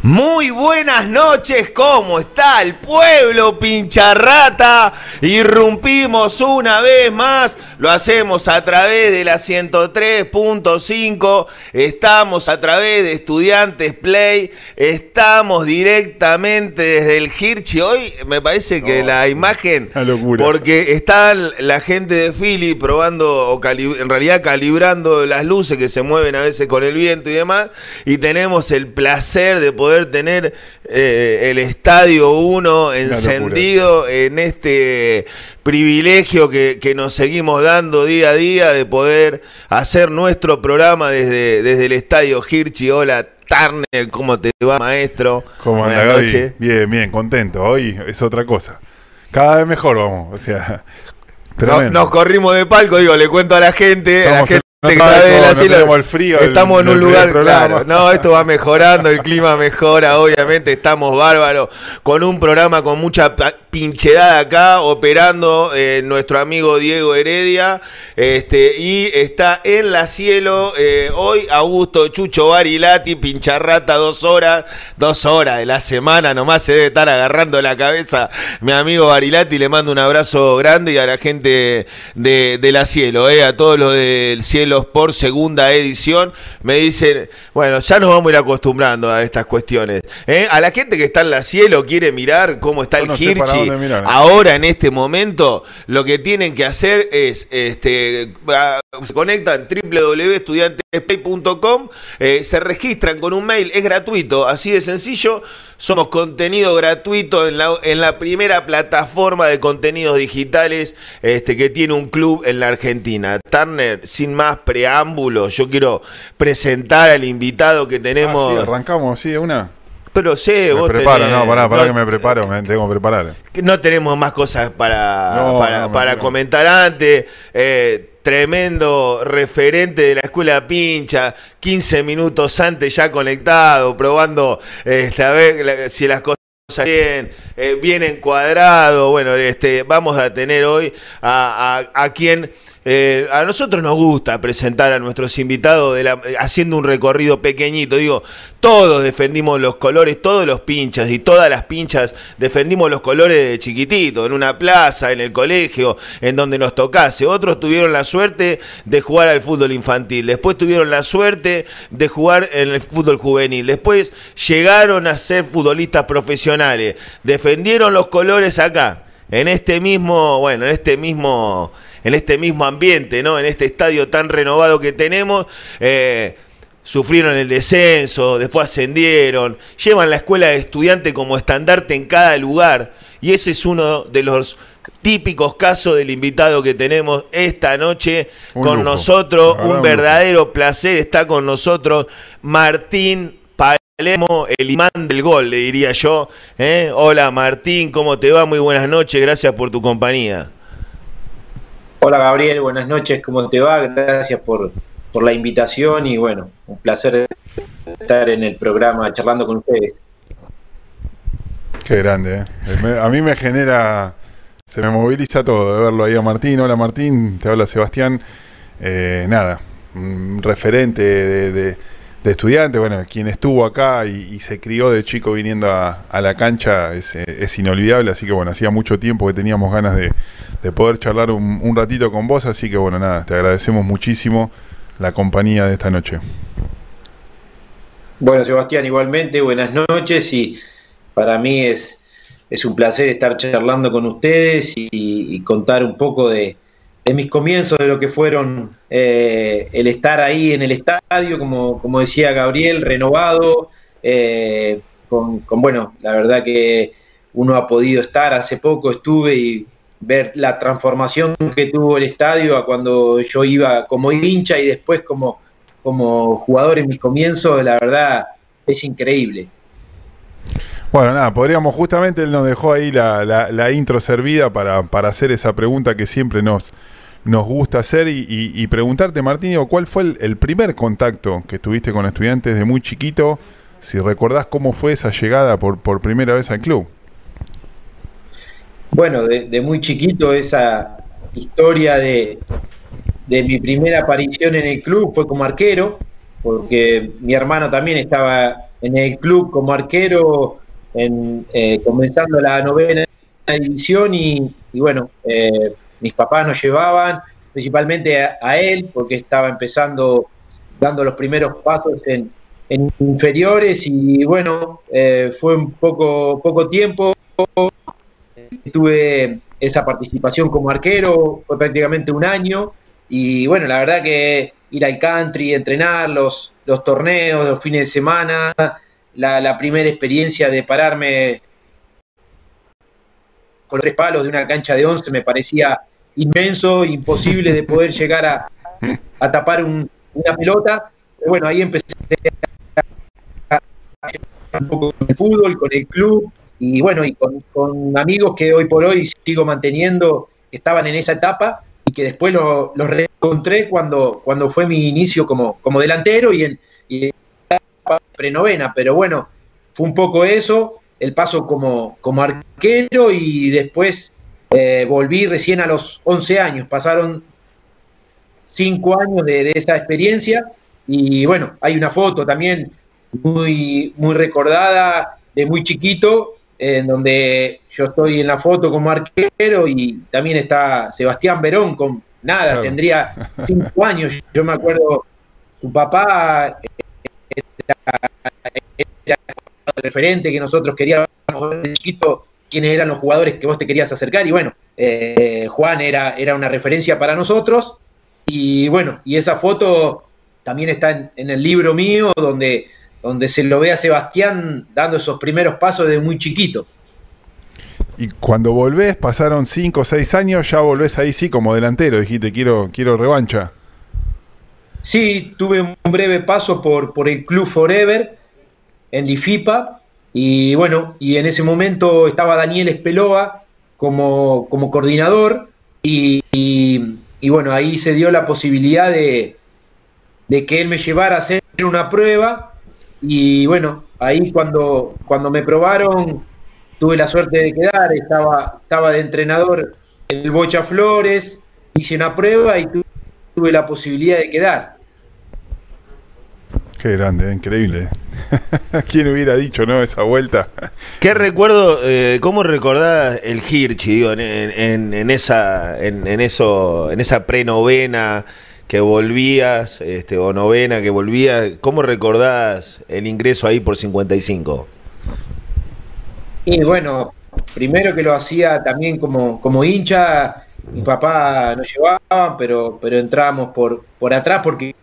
Muy buenas noches, ¿cómo está el pueblo pincharrata? Irrumpimos una vez más, lo hacemos a través de la 103.5, estamos a través de Estudiantes Play, estamos directamente desde el Hirchi. Hoy me parece que la imagen, porque está la gente de Philly probando, o en realidad calibrando las luces que se mueven a veces con el viento y demás, y tenemos el placer de poder poder tener eh, el Estadio 1 encendido en este privilegio que, nos seguimos dando día a día de poder hacer nuestro programa desde, desde el Estadio Hirchi. Hola, Turner, ¿cómo te va, maestro? ¿Cómo anda, Bien, bien, contento. Hoy es otra cosa. Cada vez mejor vamos, o sea... nos corrimos de palco, digo, le cuento a la gente, a la gente no, no, el frío, estamos en un lugar claro. No, esto va mejorando, el clima mejora, obviamente estamos bárbaros con un programa con mucha pinchedad acá, operando eh, nuestro amigo Diego Heredia, este, y está en la cielo eh, hoy Augusto Chucho Barilati, pincharrata dos horas, dos horas de la semana, nomás se debe estar agarrando la cabeza mi amigo Barilati, le mando un abrazo grande y a la gente de, de la cielo, eh, a todos los del cielo por segunda edición, me dicen, bueno, ya nos vamos a ir acostumbrando a estas cuestiones. ¿eh? A la gente que está en la cielo quiere mirar cómo está el Hirchi ahora en este momento lo que tienen que hacer es, este, se conectan www.estudiantespay.com, eh, se registran con un mail, es gratuito, así de sencillo. Somos contenido gratuito en la, en la primera plataforma de contenidos digitales este, que tiene un club en la Argentina. Turner, sin más preámbulos, yo quiero presentar al invitado que tenemos. Ah, sí, arrancamos, sí, de una. Pero sé, me preparo, no, pará, pará que me preparo, me tengo que preparar. No tenemos más cosas para, para, comentar antes. Eh, tremendo referente de la escuela pincha, 15 minutos antes ya conectado, probando este, a ver si las cosas bien, eh, bien encuadrado. Bueno, este, vamos a tener hoy a, a, a quien eh, a nosotros nos gusta presentar a nuestros invitados la, haciendo un recorrido pequeñito. Digo, todos defendimos los colores, todos los pinchas y todas las pinchas defendimos los colores de chiquitito, en una plaza, en el colegio, en donde nos tocase. Otros tuvieron la suerte de jugar al fútbol infantil, después tuvieron la suerte de jugar en el fútbol juvenil, después llegaron a ser futbolistas profesionales, defendieron los colores acá, en este mismo, bueno, en este mismo en este mismo ambiente, ¿no? En este estadio tan renovado que tenemos. Eh, sufrieron el descenso, después ascendieron, llevan la escuela de estudiante como estandarte en cada lugar. Y ese es uno de los típicos casos del invitado que tenemos esta noche con nosotros. Un verdadero placer está con nosotros Martín Palermo, el imán del gol, le diría yo. ¿eh? Hola Martín, ¿cómo te va? Muy buenas noches, gracias por tu compañía. Hola Gabriel, buenas noches, ¿cómo te va? Gracias por, la invitación y bueno, un placer estar en el programa charlando con ustedes. Qué grande, ¿eh? a mí me genera, se me moviliza todo de verlo ahí a Martín. Hola Martín, te habla Sebastián. Eh, nada, un referente de estudiante, bueno, quien estuvo acá y, se crió de chico viniendo a, la cancha es, inolvidable, así que bueno, hacía mucho tiempo que teníamos ganas de, poder charlar un, ratito con vos, así que bueno, nada, te agradecemos muchísimo la compañía de esta noche. Bueno, Sebastián, igualmente, buenas noches y para mí es, es un placer estar charlando con ustedes y contar un poco de, en mis comienzos de lo que fueron eh, el estar ahí en el estadio, como, como decía Gabriel, renovado, eh, con, bueno, la verdad que uno ha podido estar, hace poco estuve y ver la transformación que tuvo el estadio a cuando yo iba como hincha y después como, como jugador en mis comienzos, la verdad es increíble. Bueno, nada, podríamos, justamente él nos dejó ahí la, la, intro servida para, para hacer esa pregunta que siempre nos, nos gusta hacer y, preguntarte, Martín, ¿cuál fue el, primer contacto que tuviste con estudiantes de muy chiquito? Si recordás cómo fue esa llegada por, primera vez al club. Bueno, de, muy chiquito esa historia de, de, mi primera aparición en el club fue como arquero, porque mi hermano también estaba en el club como arquero, en, eh, comenzando la novena edición y, bueno, eh, mis papás nos llevaban, principalmente a, él, porque estaba empezando, dando los primeros pasos en, inferiores y bueno, eh, fue un poco, poco tiempo, tuve esa participación como arquero, fue prácticamente un año y bueno, la verdad que ir al country, entrenar los, los torneos, los fines de semana, la, primera experiencia de pararme con los tres palos de una cancha de once me parecía inmenso, imposible de poder llegar a, tapar una pelota. bueno, ahí empecé a, un poco con el fútbol, con el club y bueno, y con, amigos que hoy por hoy sigo manteniendo, que estaban en esa etapa y que después los reencontré cuando, cuando fue mi inicio como, como delantero y en, y prenovena, pero bueno, fue un poco eso, el paso como, como arquero y después eh, volví recién a los 11 años, pasaron 5 años de, esa experiencia y bueno, hay una foto también muy, muy recordada de muy chiquito, en donde yo estoy en la foto como arquero y también está Sebastián Verón con nada, tendría 5 años, yo me acuerdo, su papá era, el referente que nosotros queríamos ver de chiquito, quiénes eran los jugadores que vos te querías acercar. Y bueno, eh, Juan era, era una referencia para nosotros. Y bueno, y esa foto también está en, el libro mío, donde, donde se lo ve a Sebastián dando esos primeros pasos de muy chiquito. Y cuando volvés, pasaron 5 o 6 años, ya volvés ahí sí como delantero, dijiste, quiero, quiero revancha. Sí, tuve un breve paso por, por el Club Forever en Lifipa y bueno, y en ese momento estaba Daniel Espeloa como, como coordinador y, bueno, ahí se dio la posibilidad de, de, que él me llevara a hacer una prueba. Y bueno, ahí cuando, cuando me probaron tuve la suerte de quedar, estaba, estaba de entrenador el Bocha Flores, hice una prueba y tuve la posibilidad de quedar. Qué grande, increíble. ¿Quién hubiera dicho, no, esa vuelta? ¿Qué recuerdo, eh, cómo recordás el Hirchi, digo, en, esa, en, eso, en esa prenovena que volvías, este, o novena que volvías, ¿cómo recordás el ingreso ahí por 55? Y bueno, primero que lo hacía también como, como hincha, mi papá nos llevaba, pero, pero entramos por, por atrás porque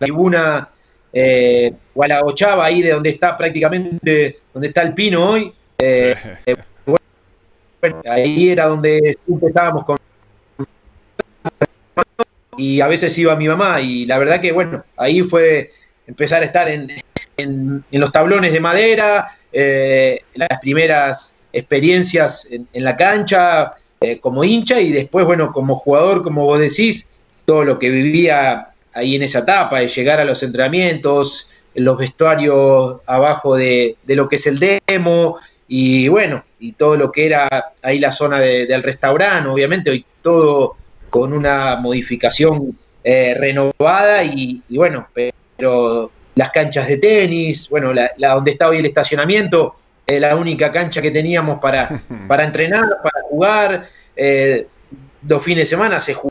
tribuna eh, o a la ochava ahí de donde está prácticamente, donde está el pino hoy. Eh, ahí era donde estábamos con y a veces iba mi mamá y la verdad que bueno, ahí fue empezar a estar en, los tablones de madera, eh, las primeras experiencias en, la cancha como hincha y después, bueno, como jugador, como vos decís, todo lo que vivía ahí en esa etapa, de llegar a los entrenamientos, los vestuarios abajo de, lo que es el demo, y bueno, y todo lo que era ahí la zona del restaurante, obviamente, hoy todo con una modificación eh, renovada y, bueno, pero las canchas de tenis, bueno, la, donde está hoy el estacionamiento, es la única cancha que teníamos para, para entrenar, para jugar. Eh, dos fines de semana se jugó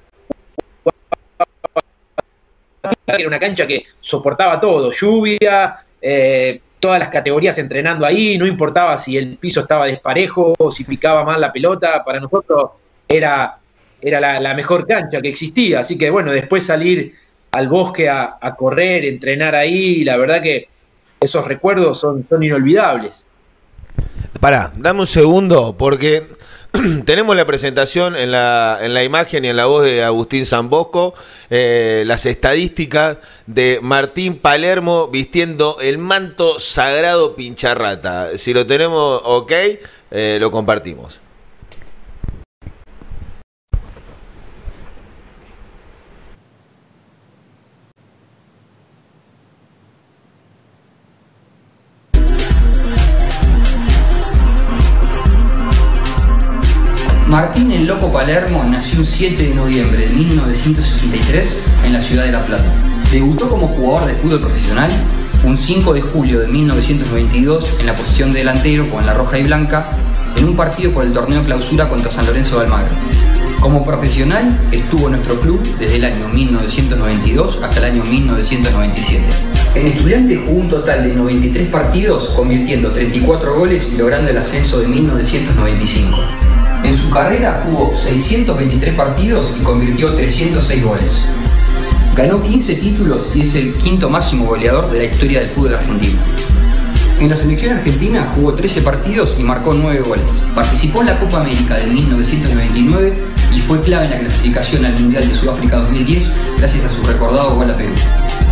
era una cancha que soportaba todo, lluvia, eh, todas las categorías entrenando ahí, no importaba si el piso estaba desparejo o si picaba mal la pelota, para nosotros era, era la, mejor cancha que existía, así que bueno, después salir al bosque a, correr, entrenar ahí, la verdad que esos recuerdos son, son inolvidables. Pará, dame un segundo, porque tenemos la presentación en la, en la imagen y en la voz de Agustín Zambosco, eh, las estadísticas de Martín Palermo vistiendo el manto sagrado pincharrata. Si lo tenemos ok, eh, lo compartimos. Martín el Loco Palermo nació un 7 de noviembre de 1963 en la ciudad de La Plata. Debutó como jugador de fútbol profesional un 5 de julio de 1992 en la posición de delantero con la roja y blanca en un partido por el torneo clausura contra San Lorenzo de Almagro. Como profesional estuvo en nuestro club desde el año 1992 hasta el año 1997. En estudiante jugó un total de 93 partidos, convirtiendo 34 goles y logrando el ascenso de 1995. En su carrera jugó 623 partidos y convirtió 306 goles. Ganó 15 títulos y es el quinto máximo goleador de la historia del fútbol argentino. En la selección argentina jugó 13 partidos y marcó 9 goles. Participó en la Copa América de 1999 y fue clave en la clasificación al Mundial de Sudáfrica 2010 gracias a su recordado gol a Perú.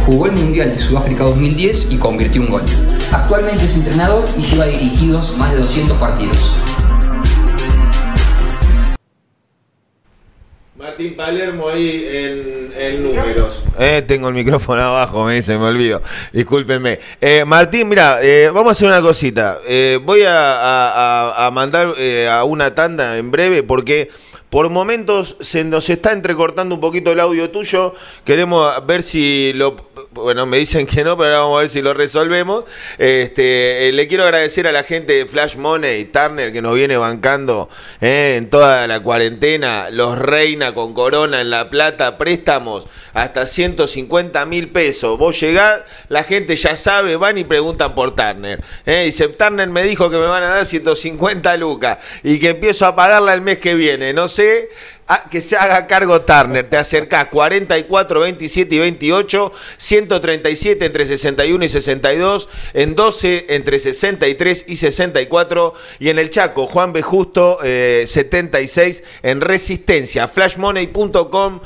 Jugó el Mundial de Sudáfrica 2010 y convirtió un gol. Actualmente es entrenador y lleva dirigidos más de 200 partidos. Martín Palermo ahí en, números. Eh, tengo el micrófono abajo, me dice, me olvido. Discúlpenme. Eh, Martín, mira, eh, vamos a hacer una cosita. voy a, mandar a una tanda en breve porque por momentos se nos está entrecortando un poquito el audio tuyo. Queremos ver si lo. Bueno, me dicen que no, pero ahora vamos a ver si lo resolvemos. Este, eh, le quiero agradecer a la gente de Flash Money y Turner que nos viene bancando eh, en toda la cuarentena. Los Reina con Corona en La Plata, préstamos hasta 150 mil pesos. Vos llegás, la gente ya sabe, van y preguntan por Turner. Eh. Dice, Turner me dijo que me van a dar 150 lucas y que empiezo a pagarla el mes que viene. No que se haga cargo Turner. Te acercás 44, 27 y 28, 137 entre 61 y 62, en 12 entre 63 y 64 y en el Chaco Juan B. Justo 76 eh, en Resistencia. Flashmoney.com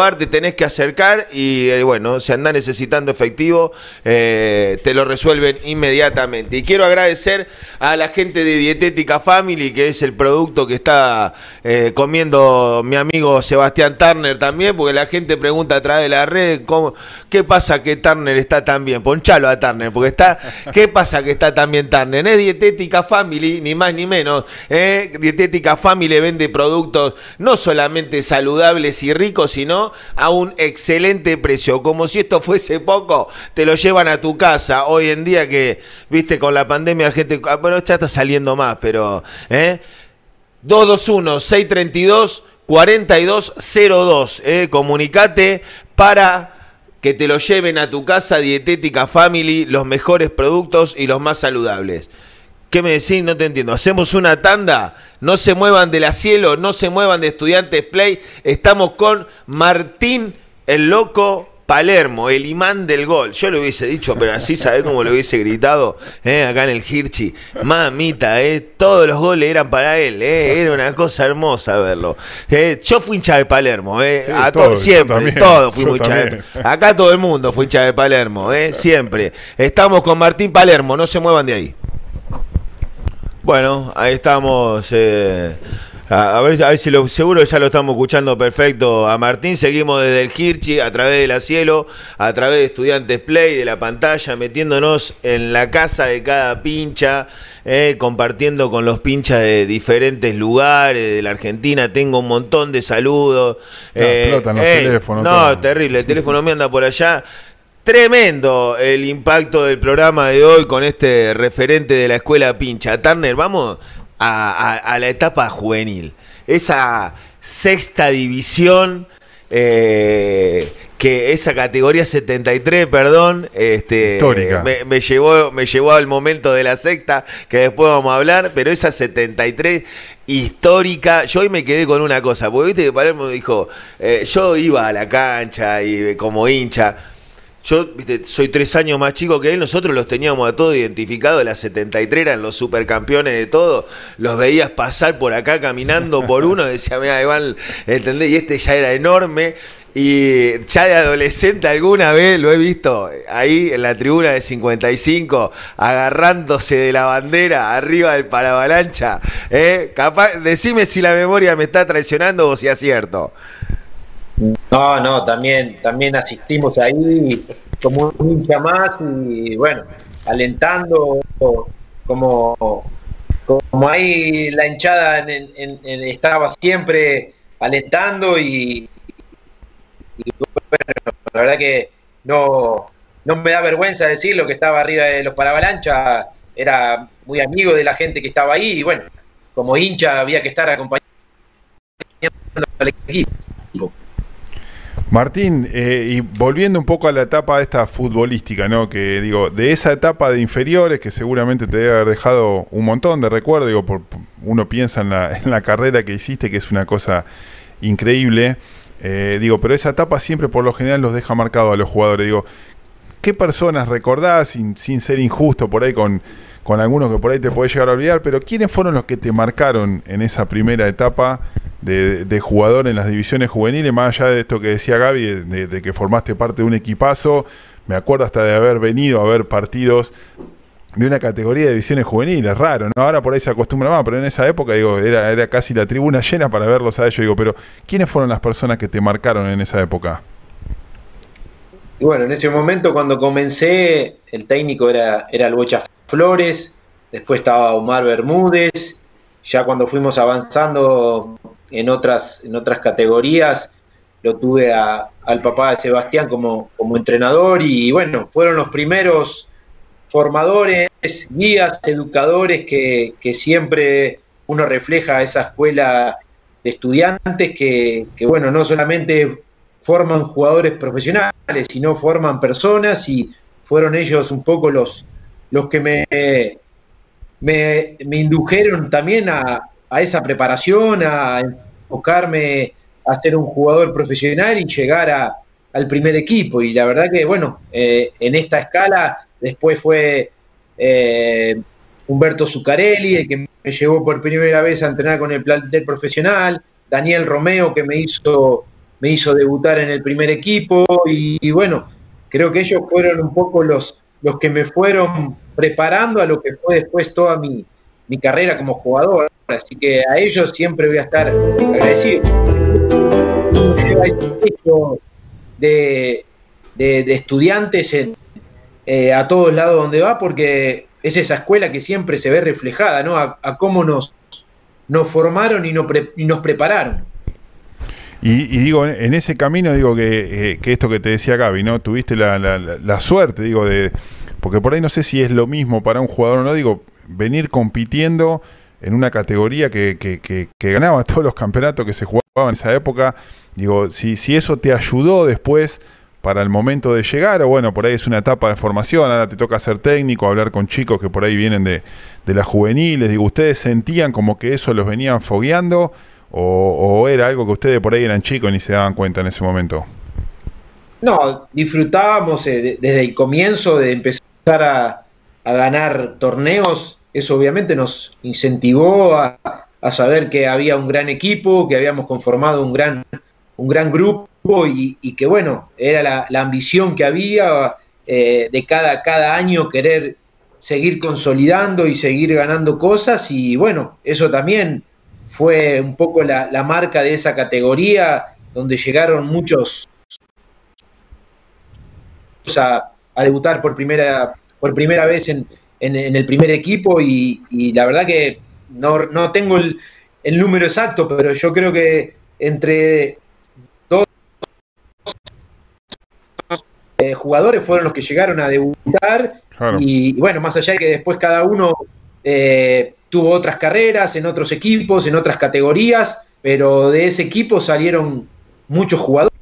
ar te tenés que acercar y eh, bueno, si andás necesitando efectivo, eh, te lo resuelven inmediatamente. Y quiero agradecer a la gente de Dietética Family, que es el producto que está eh, comiendo mi amigo Sebastián Turner también, porque la gente pregunta a través de la red, ¿cómo, ¿qué pasa que Turner está tan bien? Ponchalo a Turner, porque está, ¿qué pasa que está tan bien Turner? Es Dietética Family, ni más ni menos. Dietética Family vende productos no solamente saludables y ricos, sino a un excelente precio. Como si esto fuese poco, te lo llevan a tu casa. Hoy en día que, viste, con la pandemia la gente, ah, bueno, ya está saliendo más, pero, ¿eh? 221-632-4202, ¿eh? Comunicate para que te lo lleven a tu casa, Dietética Family, los mejores productos y los más saludables. ¿Qué me decís? No te entiendo. Hacemos una tanda. No se muevan de la cielo, no se muevan de Estudiantes Play. Estamos con Martín el Loco Palermo, el imán del gol. Yo lo hubiese dicho, pero así, ¿sabés cómo lo hubiese gritado? Eh, acá en el Hirchi. Mamita, eh, todos los goles eran para él. Eh, era una cosa hermosa verlo. Eh, yo fui hincha de Palermo. Eh, a todo, siempre, todo fui hincha de Acá todo el mundo fue hincha de Palermo. Eh, siempre. Estamos con Martín Palermo, no se muevan de ahí. Bueno, ahí estamos. Eh, a, ver, a ver si lo seguro ya lo estamos escuchando perfecto a Martín. Seguimos desde el Hirchi, a través de la cielo, a través de Estudiantes Play, de la pantalla, metiéndonos en la casa de cada pincha, eh, compartiendo con los pinchas de diferentes lugares de la Argentina. Tengo un montón de saludos. No, eh, los teléfonos. No, terrible. El teléfono me anda por allá. Tremendo el impacto del programa de hoy con este referente de la escuela pincha. Turner, vamos a, la etapa juvenil. Esa sexta división, eh, que esa categoría 73, perdón, este, Me, llevó, me llevó al momento de la sexta, que después vamos a hablar, pero esa 73 histórica, yo hoy me quedé con una cosa, porque viste que Palermo dijo, eh, yo iba a la cancha y como hincha, yo soy tres años más chico que él, nosotros los teníamos a todos identificados, las 73 eran los supercampeones de todo, los veías pasar por acá caminando por uno, decía, mira, igual, ¿entendés? Y este ya era enorme. Y ya de adolescente alguna vez lo he visto ahí en la tribuna de 55, agarrándose de la bandera arriba del paravalancha. ¿eh? Capaz, decime si la memoria me está traicionando o si es cierto. No, no, también, también asistimos ahí como un hincha más y bueno, alentando como, como ahí la hinchada estaba siempre alentando y, bueno, la verdad que no, no me da vergüenza decirlo que estaba arriba de los Paravalancha, era muy amigo de la gente que estaba ahí y bueno, como hincha había que estar acompañando al equipo. Martín, eh, y volviendo un poco a la etapa esta futbolística, ¿no? Que digo, de esa etapa de inferiores que seguramente te debe haber dejado un montón de recuerdos, digo, por, uno piensa en la, en la, carrera que hiciste, que es una cosa increíble, eh, digo, pero esa etapa siempre por lo general los deja marcado a los jugadores, digo, ¿qué personas recordás, sin, sin ser injusto por ahí con, con algunos que por ahí te podés llegar a olvidar, pero quiénes fueron los que te marcaron en esa primera etapa? De, jugador en las divisiones juveniles, más allá de esto que decía Gaby, de, que formaste parte de un equipazo, me acuerdo hasta de haber venido a ver partidos de una categoría de divisiones juveniles, raro. Ahora por ahí se acostumbra más, pero en esa época, digo, era, era casi la tribuna llena para verlos a ellos, digo, pero ¿quiénes fueron las personas que te marcaron en esa época? Y bueno, en ese momento cuando comencé, el técnico era, era el Flores, después estaba Omar Bermúdez, ya cuando fuimos avanzando en otras, en otras categorías. Lo tuve al papá de Sebastián como, como entrenador y bueno, fueron los primeros formadores, guías, educadores que, siempre uno refleja a esa escuela de estudiantes que, bueno, no solamente forman jugadores profesionales, sino forman personas y fueron ellos un poco los, los que me, me, me indujeron también a, a esa preparación, a enfocarme a ser un jugador profesional y llegar a, al primer equipo. Y la verdad que, bueno, eh, en esta escala después fue eh, Humberto Zuccarelli, el que me llevó por primera vez a entrenar con el plantel profesional, Daniel Romeo, que me hizo, me hizo debutar en el primer equipo, y, bueno, creo que ellos fueron un poco los, los que me fueron preparando a lo que fue después toda mi, mi carrera como jugador. Así que a ellos siempre voy a estar agradecido. De, de, estudiantes eh, a todos lados donde va, porque es esa escuela que siempre se ve reflejada, ¿no? A, cómo nos, nos formaron y, nos prepararon. Y, digo, en ese camino, digo que, que, esto que te decía Gaby, ¿no? Tuviste la, la, la, suerte, digo, de. Porque por ahí no sé si es lo mismo para un jugador o no, digo, venir compitiendo en una categoría que, ganaba todos los campeonatos que se jugaban en esa época. Digo, si, si eso te ayudó después para el momento de llegar, o bueno, por ahí es una etapa de formación, ahora te toca ser técnico, hablar con chicos que por ahí vienen de, de las juveniles, digo, ¿ustedes sentían como que eso los venían fogueando o, era algo que ustedes por ahí eran chicos y ni se daban cuenta en ese momento? No, disfrutábamos eh, desde el comienzo de empezar a, a ganar torneos, eso obviamente nos incentivó a, saber que había un gran equipo, que habíamos conformado un gran, un gran grupo y, que bueno, era la, ambición que había eh, de cada, cada año querer seguir consolidando y seguir ganando cosas y bueno, eso también fue un poco la, marca de esa categoría donde llegaron muchos a, a debutar por primera por primera vez en, el primer equipo y, la verdad que no, tengo el, número exacto, pero yo creo que entre dos eh, jugadores fueron los que llegaron a debutar y, bueno, más allá de que después cada uno eh, tuvo otras carreras en otros equipos, en otras categorías, pero de ese equipo salieron muchos jugadores.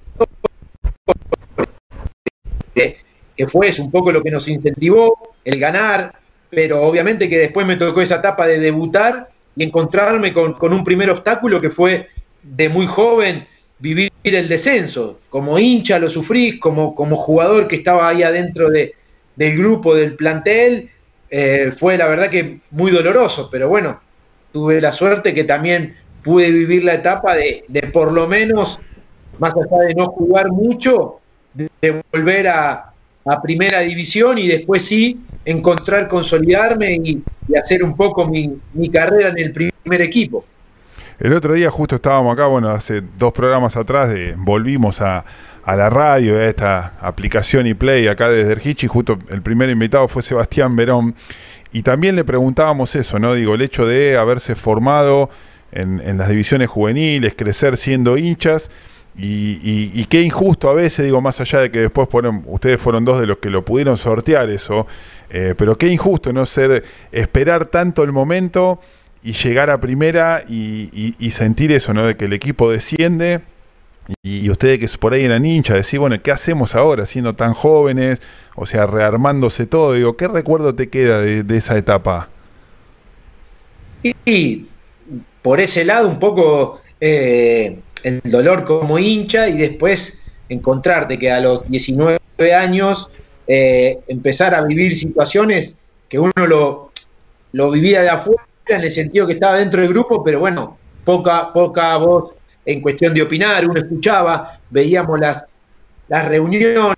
Que fue un poco lo que nos incentivó, el ganar, pero obviamente que después me tocó esa etapa de debutar y encontrarme con, un primer obstáculo que fue de muy joven vivir el descenso. Como hincha lo sufrí, como, como jugador que estaba ahí adentro de, del grupo, del plantel, eh, fue la verdad que muy doloroso, pero bueno, tuve la suerte que también pude vivir la etapa de, de por lo menos, más allá de no jugar mucho, de volver a, a primera división y después sí encontrar, consolidarme y, hacer un poco mi, carrera en el primer equipo. El otro día justo estábamos acá, bueno, hace dos programas atrás, de, volvimos a, la radio, a esta aplicación y play acá desde Ergichi, justo el primer invitado fue Sebastián Verón, y también le preguntábamos eso, ¿no? Digo, el hecho de haberse formado en, las divisiones juveniles, crecer siendo hinchas, y, qué injusto a veces, digo, más allá de que después fueron, ustedes fueron dos de los que lo pudieron sortear eso, eh, pero qué injusto no ser, esperar tanto el momento y llegar a primera y, sentir eso, ¿no? De que el equipo desciende y, ustedes que por ahí eran hinchas, decir, bueno, ¿qué hacemos ahora siendo tan jóvenes? O sea, rearmándose todo. Digo, ¿qué recuerdo te queda de, esa etapa? Y por ese lado un poco eh, el dolor como hincha y después encontrarte que a los 19 años eh, empezar a vivir situaciones que uno lo, lo vivía de afuera en el sentido que estaba dentro del grupo, pero bueno, poca, poca voz en cuestión de opinar, uno escuchaba, veíamos las, las reuniones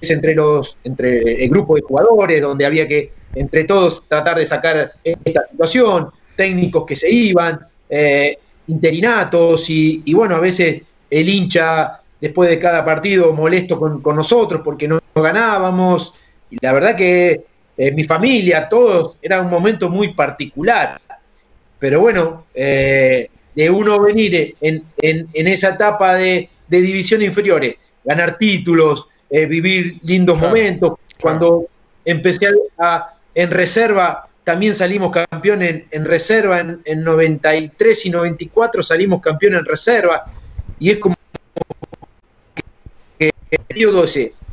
entre los entre el grupo de jugadores donde había que entre todos tratar de sacar esta situación técnicos que se iban eh, interinatos y, bueno a veces el hincha después de cada partido molesto con, nosotros porque no, ganábamos y la verdad que eh, mi familia todos era un momento muy particular pero bueno eh, de uno venir en, esa etapa de, divisiones inferiores, ganar títulos, eh, vivir lindos momentos. Cuando empecé a, en reserva, también salimos campeón en, reserva en, 93 y 94, salimos campeón en reserva. Y es como periodo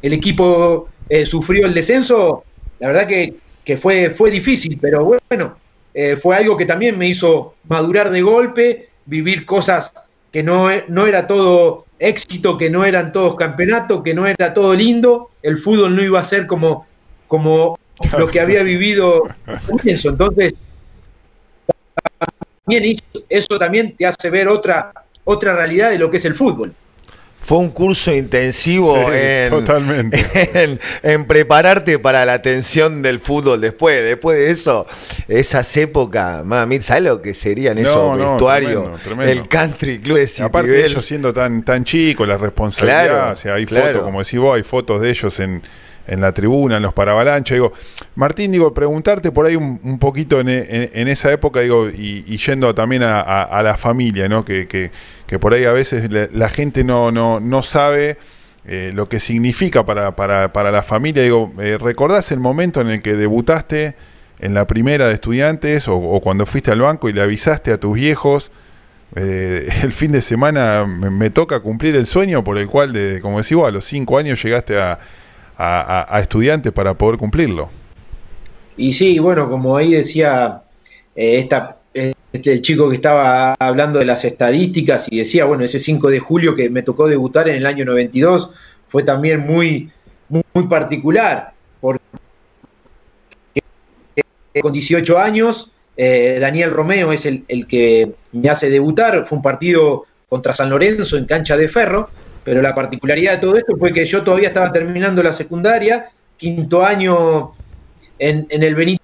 el equipo eh, sufrió el descenso, la verdad que, fue, fue difícil, pero bueno, eh, fue algo que también me hizo madurar de golpe vivir cosas que no, no era todo éxito, que no eran todos campeonatos, que no era todo lindo, el fútbol no iba a ser como, como lo que había vivido eso. Entonces, también eso también te hace ver otra, otra realidad de lo que es el fútbol. Fue un curso intensivo en, En, prepararte para la atención del fútbol después. Después de eso, esas épocas, mami, ¿sabes lo que serían esos vestuarios? El country club de Aparte de ellos siendo tan, tan chicos, la responsabilidad, o sea, hay fotos, como decís vos, hay fotos de ellos en, en la tribuna, en los paravalanchas. Digo, Martín, digo, preguntarte por ahí un, poquito en, esa época, digo, y, yendo también a, la familia, ¿no? Que, que, por ahí a veces la, gente no, no, no sabe eh, lo que significa para, para, para la familia. Digo, eh, ¿recordás el momento en el que debutaste en la primera de estudiantes o, cuando fuiste al banco y le avisaste a tus viejos? Eh, el fin de semana me, toca cumplir el sueño por el cual, de, como decís a los cinco años llegaste a, a, estudiantes para poder cumplirlo. Y sí, bueno, como ahí decía eh, esta, este, el chico que estaba hablando de las estadísticas y decía, bueno, ese 5 de julio que me tocó debutar en el año 92 fue también muy, muy, particular, porque con 18 años, eh, Daniel Romeo es el, el, que me hace debutar, fue un partido contra San Lorenzo en cancha de ferro, pero la particularidad de todo esto fue que yo todavía estaba terminando la secundaria, quinto año en, el Benito.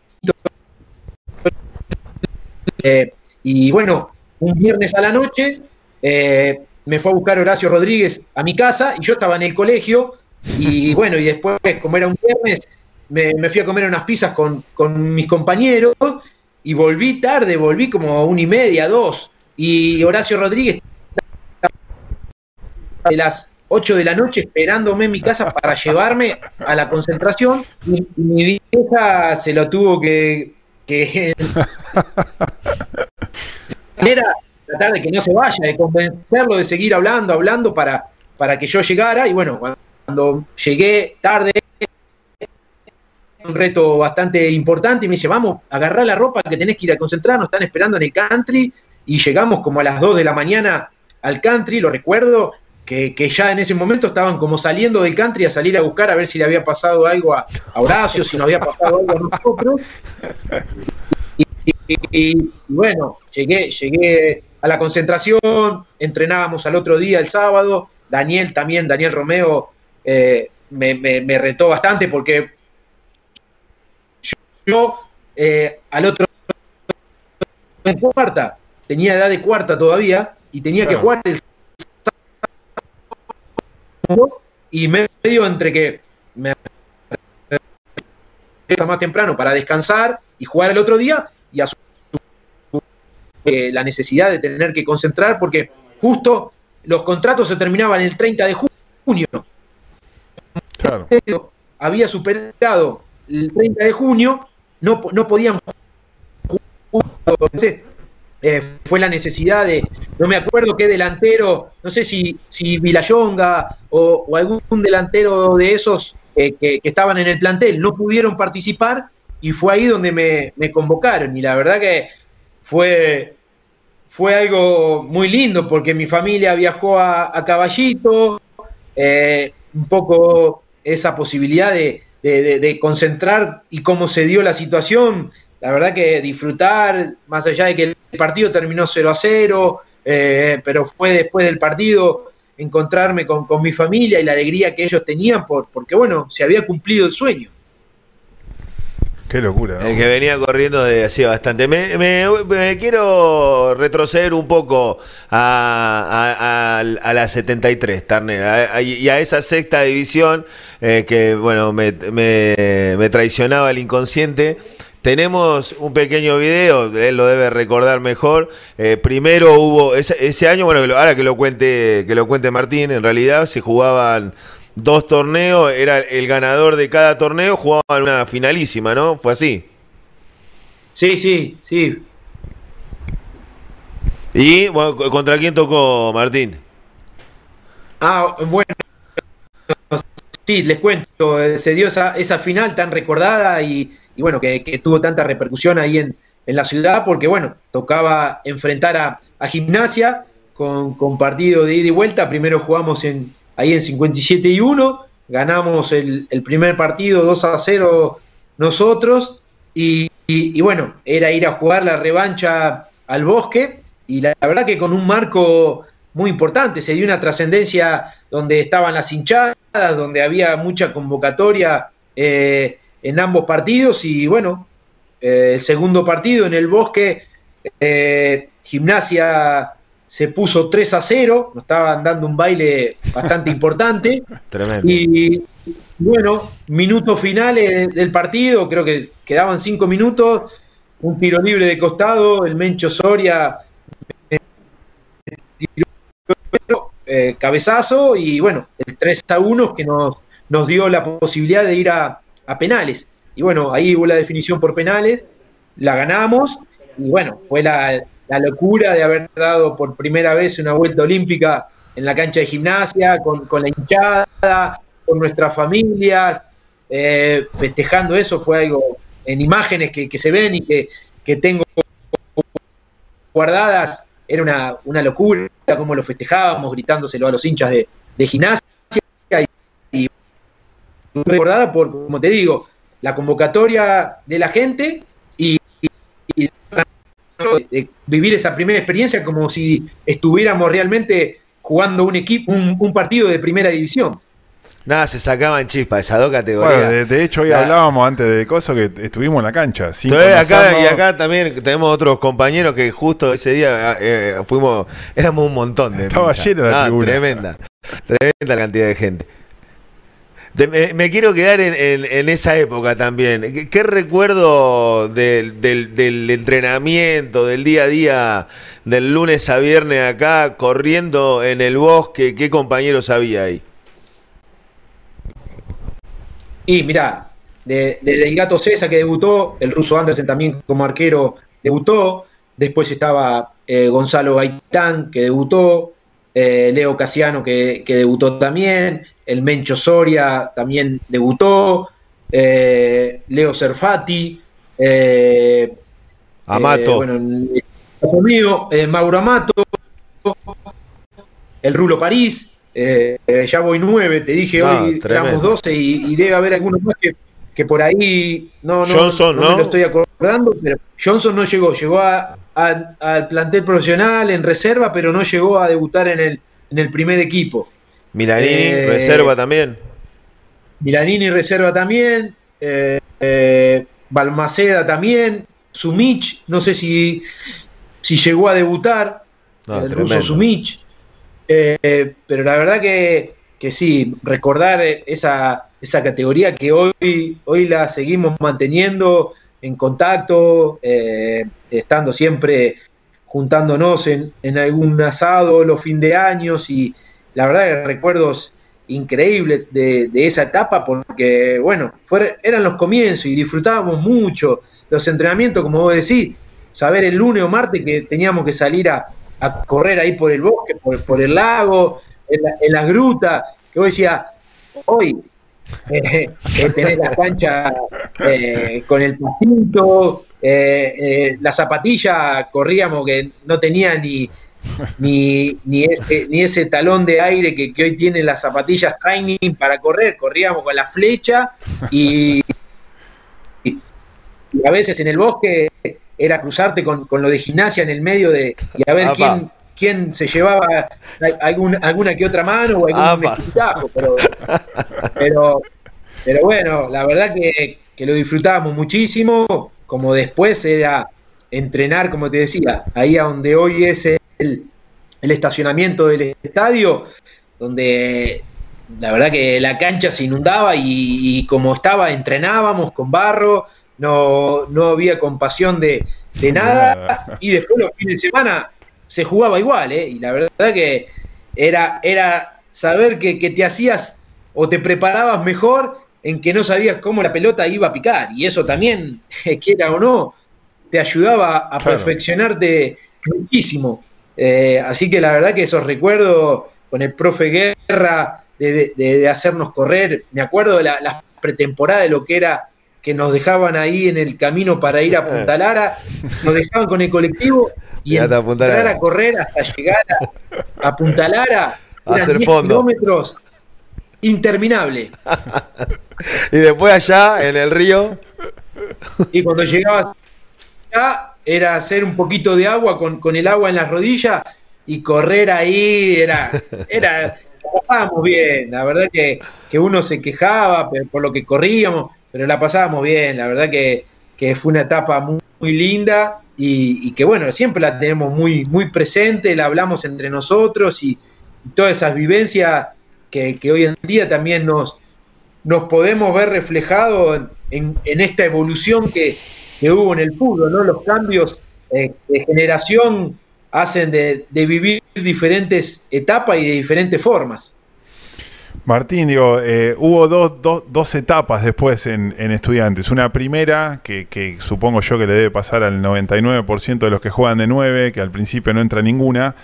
Eh, y bueno, un viernes a la noche eh, me fue a buscar Horacio Rodríguez a mi casa y yo estaba en el colegio. Y bueno, y después, como era un viernes, me, fui a comer unas pizzas con, con mis compañeros y volví tarde, volví como una y media, dos. Y Horacio Rodríguez de las 8 de la noche esperándome en mi casa para llevarme a la concentración y, mi vieja se lo tuvo que, que era tratar de que no se vaya, de convencerlo de seguir hablando, hablando para, para que yo llegara y bueno, cuando llegué tarde un reto bastante importante y me dice, vamos, agarrar la ropa que tenés que ir a concentrar, nos están esperando en el country y llegamos como a las 2 de la mañana al country, lo recuerdo, que, ya en ese momento estaban como saliendo del country a salir a buscar a ver si le había pasado algo a, Horacio, si no había pasado algo a nosotros. Y, bueno, llegué, llegué a la concentración, entrenábamos al otro día, el sábado. Daniel también, Daniel Romeo, eh, me, retó bastante porque yo eh, al otro en cuarta, tenía edad de cuarta todavía y tenía que jugar el y medio entre que me más temprano para descansar y jugar el otro día y a su, eh, la necesidad de tener que concentrar porque justo los contratos se terminaban el 30 de junio. Claro. Había superado el 30 de junio, no, no podían eh, fue la necesidad de, no me acuerdo qué delantero, no sé si, si Vilayonga o, algún delantero de esos eh, que, estaban en el plantel no pudieron participar y fue ahí donde me, convocaron. Y la verdad que fue, fue algo muy lindo porque mi familia viajó a, Caballito, eh, un poco esa posibilidad de, de, concentrar y cómo se dio la situación la verdad que disfrutar, más allá de que el partido terminó 0 a 0, eh, pero fue después del partido encontrarme con, mi familia y la alegría que ellos tenían, por, porque bueno, se había cumplido el sueño. Qué locura. El que venía corriendo de hacía bastante. Me, quiero retroceder un poco a, la 73, Turner, y a esa sexta división eh, que, bueno, me, traicionaba el inconsciente. Tenemos un pequeño video, él lo debe recordar mejor. Eh, primero hubo ese, año, bueno, ahora que lo cuente, que lo cuente Martín, en realidad se jugaban dos torneos, era el ganador de cada torneo, jugaban una finalísima, ¿no? Fue así. Sí, sí, sí. ¿Y contra quién tocó Martín? Ah, bueno, sí, les cuento, eh, se dio esa, esa final tan recordada y, y bueno, que, tuvo tanta repercusión ahí en, la ciudad, porque bueno, tocaba enfrentar a, Gimnasia con, partido de ida y vuelta. Primero jugamos en, ahí en 57 y 1, ganamos el, primer partido 2 a 0 nosotros, y, bueno, era ir a jugar la revancha al bosque, y la, verdad que con un marco muy importante, se dio una trascendencia donde estaban las hinchadas, donde había mucha convocatoria. Eh, en ambos partidos y bueno, eh, el segundo partido en el bosque, eh, Gimnasia se puso 3 a 0, nos estaban dando un baile bastante importante. Tremendo. Y bueno, minutos finales del partido, creo que quedaban 5 minutos, un tiro libre de costado, el Mencho Soria eh, cabezazo y bueno, el 3 a 1 que nos, nos dio la posibilidad de ir a, penales. Y bueno, ahí hubo la definición por penales, la ganamos y bueno, fue la, locura de haber dado por primera vez una vuelta olímpica en la cancha de gimnasia, con, la hinchada, con nuestras familias, eh, festejando eso, fue algo en imágenes que, se ven y que, tengo guardadas, era una, una, locura como lo festejábamos, gritándoselo a los hinchas de, de gimnasia recordada por, como te digo, la convocatoria de la gente y, vivir esa primera experiencia como si estuviéramos realmente jugando un equipo, un, partido de primera división. Nada, se sacaban chispas, esas dos categorías. de, hecho, hoy hablábamos antes de cosas que estuvimos en la cancha. acá, y acá también tenemos otros compañeros que justo ese día eh, fuimos, éramos un montón de. Estaba lleno la Tremenda, tremenda cantidad de gente me, quiero quedar en, esa época también. ¿Qué, recuerdo del, entrenamiento, del día a día, del lunes a viernes acá, corriendo en el bosque? ¿Qué compañeros había ahí? Y mira, desde el gato César que debutó, el ruso Andersen también como arquero debutó, después estaba eh, Gonzalo Gaitán que debutó, eh, Leo Casiano que, que debutó también, el Mencho Soria también debutó, eh, Leo Cerfati, Amato. Bueno, Mauro Amato, el Rulo París, ya voy nueve, te dije hoy éramos doce y, debe haber algunos más que, por ahí no, no, Johnson, no, me lo estoy acordando, pero Johnson no llegó, llegó al plantel profesional en reserva, pero no llegó a debutar en el, en el primer equipo. Milanini, eh, reserva también. Milanini, reserva también. Eh, eh, Balmaceda también. Sumich, no sé si, si llegó a debutar. el ruso Sumich. Pero la verdad que, que sí, recordar esa, esa, categoría que hoy, hoy la seguimos manteniendo en contacto, estando siempre juntándonos en, algún asado los fin de años y la verdad que recuerdos increíbles de, esa etapa porque, bueno, eran los comienzos y disfrutábamos mucho los entrenamientos, como vos decís, saber el lunes o martes que teníamos que salir a, correr ahí por el bosque, por, el lago, en la, en gruta, que vos decías, hoy eh, eh, tenés la cancha eh, con el pasito, la zapatilla corríamos que no tenía ni, ni, ni, ese, ni ese talón de aire que, hoy tienen las zapatillas training para correr, corríamos con la flecha y, a veces en el bosque era cruzarte con, lo de gimnasia en el medio de y a ver quién, quién se llevaba alguna que otra mano o algún pero, pero, pero, bueno, la verdad que, lo disfrutábamos muchísimo, como después era entrenar, como te decía, ahí a donde hoy es el, estacionamiento del estadio, donde la verdad que la cancha se inundaba y, como estaba, entrenábamos con barro, no, no había compasión de, de nada, y después los fines de semana se jugaba igual, ¿eh? Y la verdad que era, era saber que, te hacías o te preparabas mejor en que no sabías cómo la pelota iba a picar. Y eso también, quiera o no, te ayudaba a perfeccionarte muchísimo. Eh, así que la verdad que esos recuerdos con el profe Guerra de, hacernos correr, me acuerdo de la, la, pretemporada de lo que era que nos dejaban ahí en el camino para ir a Punta Lara, nos dejaban con el colectivo y entrar a correr hasta llegar a, a Punta Lara, a hacer 10 kilómetros interminable. y después allá en el río. Y cuando llegabas allá era hacer un poquito de agua con, con el agua en las rodillas y correr ahí era, era, pasábamos bien, la verdad que, que uno se quejaba por lo que corríamos, pero la pasábamos bien, la verdad que, que fue una etapa muy, muy linda y, que bueno, siempre la tenemos muy, muy presente, la hablamos entre nosotros y, todas esas vivencias que, hoy en día también nos, nos podemos ver reflejados en, esta evolución que, hubo en el fútbol, ¿no? Los cambios eh, de generación hacen de, de vivir diferentes etapas y de diferentes formas. Martín, digo, eh, hubo dos, etapas después en, Estudiantes. Una primera, que, supongo yo que le debe pasar al 99% de los que juegan de 9, que al principio no entra ninguna.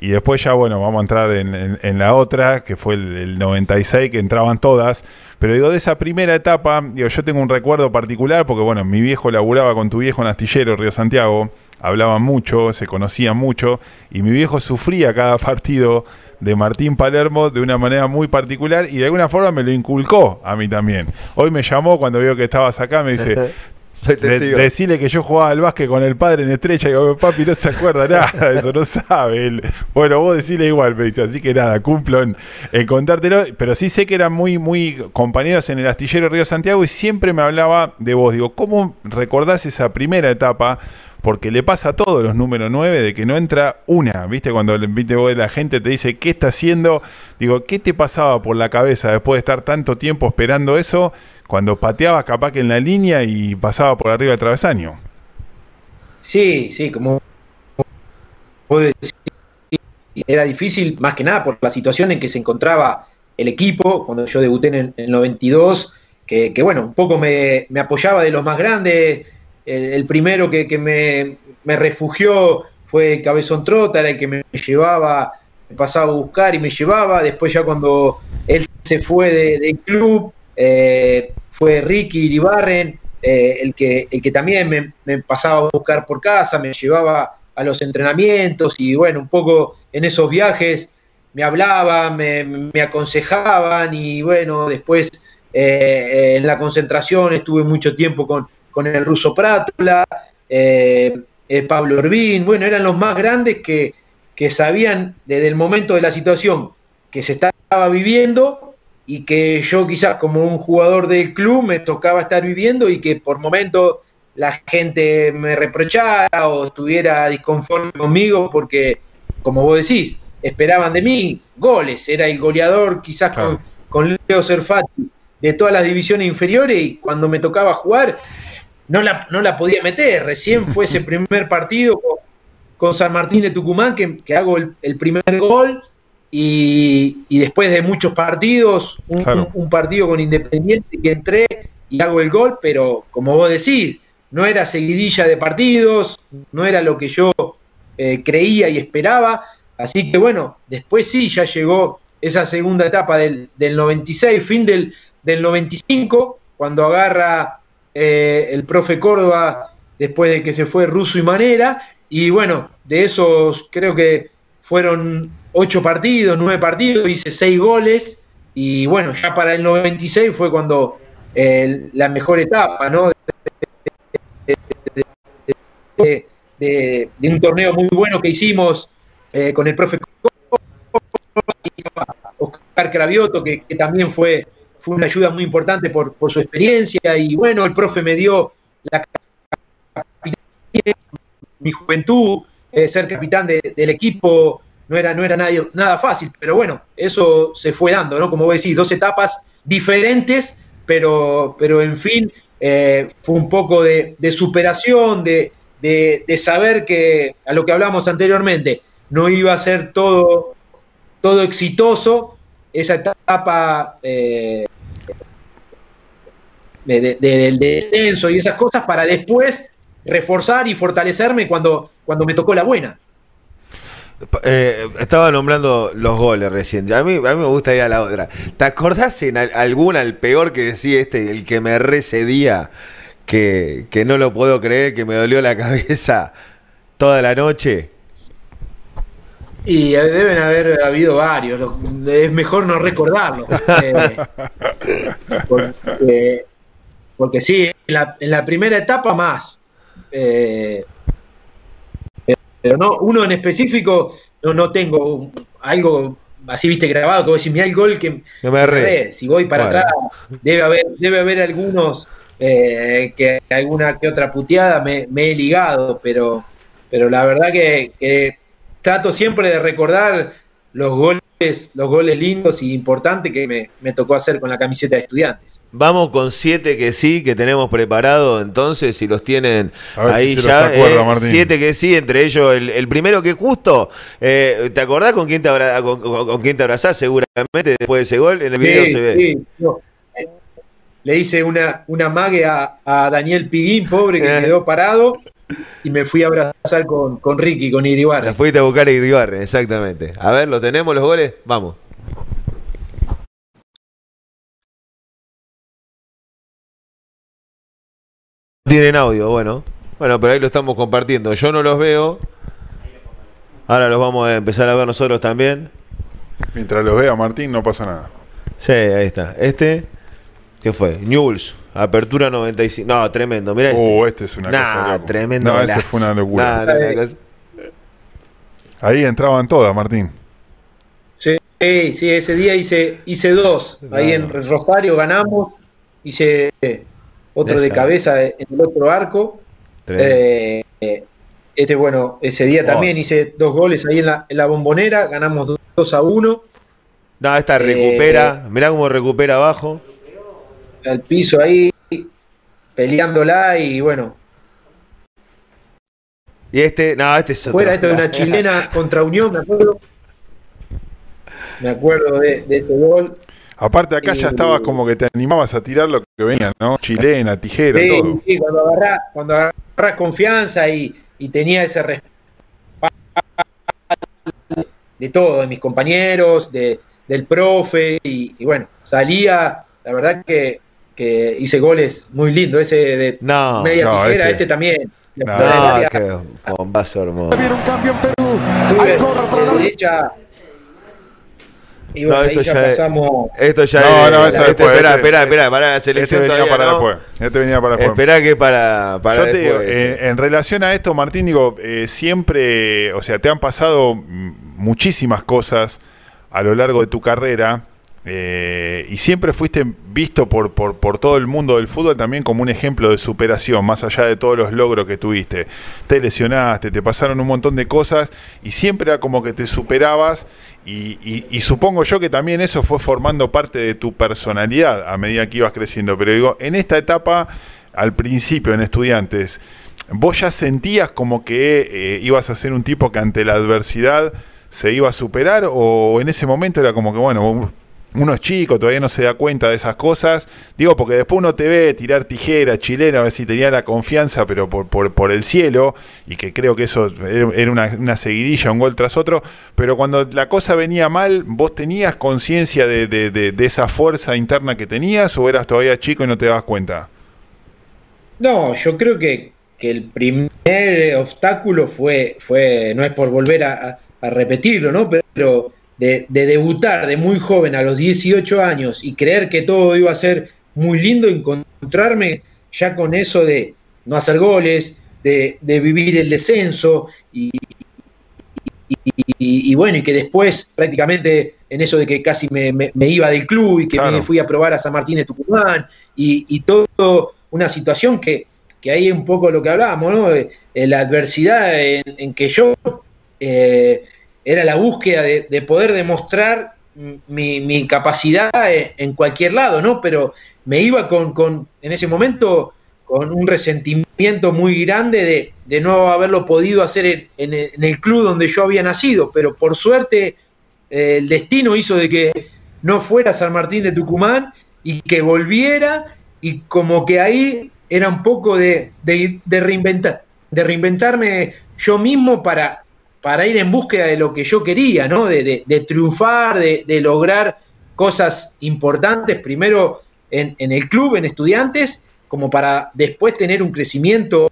Y después ya, bueno, vamos a entrar en, la otra, que fue el, 96, que entraban todas. Pero digo, de esa primera etapa, digo, yo tengo un recuerdo particular, porque bueno, mi viejo laburaba con tu viejo en Astillero, Río Santiago, hablaban mucho, se conocían mucho, y mi viejo sufría cada partido de Martín Palermo de una manera muy particular y de alguna forma me lo inculcó a mí también. Hoy me llamó cuando vio que estabas acá, me dice, decirle que yo jugaba al básquet con el padre en estrecha y digo, papi no se acuerda nada de eso, no sabe. Bueno, vos decirle igual, me dice, así que nada, cumplo en, contártelo, pero sí sé que eran muy, muy compañeros en el astillero Río Santiago y siempre me hablaba de vos. Digo, ¿cómo recordás esa primera etapa? Porque le pasa a todos los números 9 de que no entra una, ¿viste? Cuando ¿viste la gente te dice, ¿qué está haciendo? Digo, ¿qué te pasaba por la cabeza después de estar tanto tiempo esperando eso, cuando pateabas capaz que en la línea y pasaba por arriba del travesaño? Sí, sí, como vos decís, era difícil más que nada por la situación en que se encontraba el equipo, cuando yo debuté en el 92, que, que bueno, un poco me apoyaba de los más grandes, el, primero que, me, refugió fue el Cabezón Trota, era el que me llevaba, me pasaba a buscar y me llevaba. Después ya cuando él se fue del club, eh, fue Ricky Iribarren, eh, el, que, el que también me, pasaba a buscar por casa, me llevaba a los entrenamientos y bueno, un poco en esos viajes me hablaban, me, aconsejaban y bueno, después eh, en la concentración estuve mucho tiempo con, con el ruso Prátula, eh, eh, Pablo Orbín, bueno, eran los más grandes que, que sabían desde el momento de la situación que se estaba viviendo y que yo quizás como un jugador del club me tocaba estar viviendo y que por momentos la gente me reprochara o estuviera disconforme conmigo porque, como vos decís, esperaban de mí goles, era el goleador quizás con, con Leo Cerfati de todas las divisiones inferiores y cuando me tocaba jugar no la, no la podía meter. Recién fue ese primer partido con San Martín de Tucumán, que, hago el, primer gol, y, después de muchos partidos, un, partido con Independiente que entré y hago el gol, pero como vos decís, no era seguidilla de partidos, no era lo que yo eh, creía y esperaba, así que bueno, después sí, ya llegó esa segunda etapa del, 96, fin del, del 95, cuando agarra eh, el profe Córdoba después de que se fue Russo y Manera. Y bueno, de esos creo que fueron ocho partidos, nueve partidos, hice seis goles. Y bueno, ya para el 96 fue cuando eh, la mejor etapa, ¿no? De, un torneo muy bueno que hicimos eh, con el profe Oscar Cravioto, que también fue fue una ayuda muy importante por, su experiencia y bueno, el profe me dio la mi juventud, eh, ser capitán del equipo no era, no era nada, fácil, pero bueno, eso se fue dando, ¿no? Como vos decís, dos etapas diferentes, pero, pero en fin, eh, fue un poco de, superación, de, saber que, a lo que hablamos anteriormente, no iba a ser todo, todo exitoso, esa etapa eh, del descenso y esas cosas para después reforzar y fortalecerme cuando, cuando me tocó la buena. Eh, estaba nombrando los goles recién. A mí, a mí me gusta ir a la otra. ¿Te acordás en alguna, el peor que decía este, el que me recedía, que, que no lo puedo creer, que me dolió la cabeza toda la noche? Y deben haber habido varios. Es mejor no recordarlo. porque, porque sí, en la, primera etapa más. Eh, pero no, uno en específico no, no tengo algo así, viste, grabado, como decir, mira el gol que, me Si voy para atrás, debe haber, debe haber algunos eh, que alguna que otra puteada me, he ligado, pero, pero la verdad que trato siempre de recordar los goles, los goles lindos y importantes que me, tocó hacer con la camiseta de estudiantes. Vamos con siete que sí, que tenemos preparado entonces, si los tienen ahí ya. Eh, siete que sí, entre ellos el, primero que justo, eh, ¿te acordás con quién te, con, quién te abrazás seguramente después de ese gol? En el video se ve. Sí, Le hice una, una mague a, a Daniel Piguín, pobre, que quedó parado y me fui a abrazar con, con Ricky, con Iribarren. Me fuiste a buscar a Iribarren, exactamente. A ver, ¿lo tenemos los goles? Vamos. Tienen audio, bueno. Bueno, pero ahí lo estamos compartiendo. Yo no los veo. Ahora los vamos a empezar a ver nosotros también. Mientras los vea Martín, no pasa nada. Sí, ahí está. Este, ¿qué fue? News. Apertura 95. No, tremendo. Mira oh, este. es una cosa. tremendo. No, ese fue una locura. Ahí entraban todas, Martín. Sí, sí, ese día hice, hice dos. Ahí en Rosario ganamos. Hice otro de cabeza en el otro arco. Eh, este, bueno, ese día también hice dos goles ahí en la, en la bombonera. Ganamos 2 a 1. No, esta recupera. Eh, Mirá cómo recupera abajo al piso ahí, peleándola y bueno. Y este, no, este es Fuera esto de una chilena contra Unión, me acuerdo. Me acuerdo de, este gol. Aparte acá ya estabas como que te animabas a tirar lo que venía, ¿no? Chilena, tijera, todo. Sí, cuando agarras, cuando confianza y, y tenía ese respaldo de todo, de mis compañeros, de, del profe, y, y bueno, salía, la verdad que que hice goles muy lindos, ese de media tijera, este, este también. No, qué bombazo hermoso. Viene un cambio en Perú. Hay corre para la derecha. Y bueno, no, esto ahí ya, pasamos. Esto ya no, no, esto este, espera, espera, espera, para la selección. Este venía para después. Este venía para después. Espera que para, para Yo te digo, eh, en relación a esto, Martín, digo, eh, siempre, o sea, te han pasado muchísimas cosas a lo largo de tu carrera eh, y siempre fuiste visto por, por, todo el mundo del fútbol también como un ejemplo de superación, más allá de todos los logros que tuviste. Te lesionaste, te pasaron un montón de cosas y siempre era como que te superabas y, supongo yo que también eso fue formando parte de tu personalidad a medida que ibas creciendo. Pero digo, en esta etapa, al principio en estudiantes, ¿vos ya sentías como que eh, ibas a ser un tipo que ante la adversidad se iba a superar? ¿O en ese momento era como que, bueno, uno es chico, todavía no se da cuenta de esas cosas. Digo, porque después uno te ve tirar tijera chilena, a ver si tenía la confianza, pero por, por, el cielo, y que creo que eso era una, seguidilla, un gol tras otro. Pero cuando la cosa venía mal, ¿vos tenías conciencia de, de, esa fuerza interna que tenías o eras todavía chico y no te das cuenta? No, yo creo que, el primer obstáculo fue, fue no es por volver a repetirlo, ¿no? Pero de, debutar de muy joven a los 18 años y creer que todo iba a ser muy lindo, encontrarme ya con eso de no hacer goles, de, vivir el descenso y, y, bueno, y que después prácticamente en eso de que casi me, iba del club y que me fui a probar a San Martín de Tucumán y, todo una situación que, que ahí es un poco lo que hablábamos, ¿no? Eh, la adversidad en, que yo eh, era la búsqueda de, poder demostrar mi, capacidad en, cualquier lado, ¿no? Pero me iba con, en ese momento con un resentimiento muy grande de, no haberlo podido hacer en, el club donde yo había nacido, pero por suerte eh, el destino hizo de que no fuera San Martín de Tucumán y que volviera y como que ahí era un poco de, de reinventar, de reinventarme yo mismo para para ir en búsqueda de lo que yo quería, ¿no? De, triunfar, de, lograr cosas importantes, primero en, el club, en estudiantes, como para después tener un crecimiento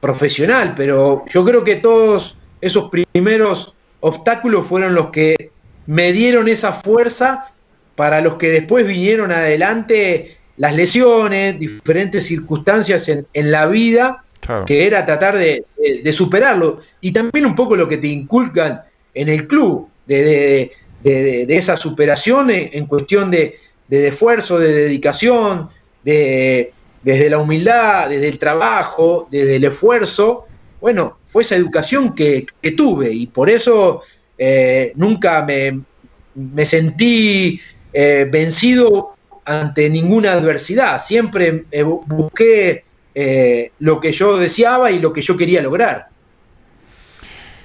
profesional. Pero yo creo que todos esos primeros obstáculos fueron los que me dieron esa fuerza para los que después vinieron adelante las lesiones, diferentes circunstancias en la vida que era tratar de, superarlo. Y también un poco lo que te inculcan en el club, de, esa superación en, cuestión de, esfuerzo, de dedicación, de, desde la humildad, desde el trabajo, desde el esfuerzo. Bueno, fue esa educación que, tuve y por eso eh, nunca me, sentí eh, vencido ante ninguna adversidad. Siempre eh, busqué eh, lo que yo deseaba y lo que yo quería lograr.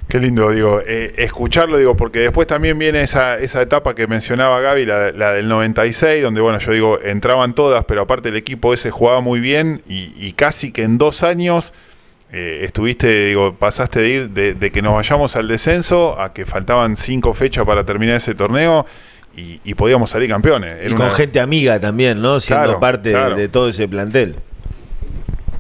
Qué lindo, digo, eh, escucharlo, digo, porque después también viene esa, esa etapa que mencionaba Gaby, la, del 96, donde, bueno, yo digo, entraban todas, pero aparte el equipo ese jugaba muy bien y, casi que en dos años eh, estuviste, digo, pasaste de ir de, que nos vayamos al descenso a que faltaban cinco fechas para terminar ese torneo y, podíamos salir campeones. y con gente amiga también, ¿no? Siendo parte de todo ese plantel.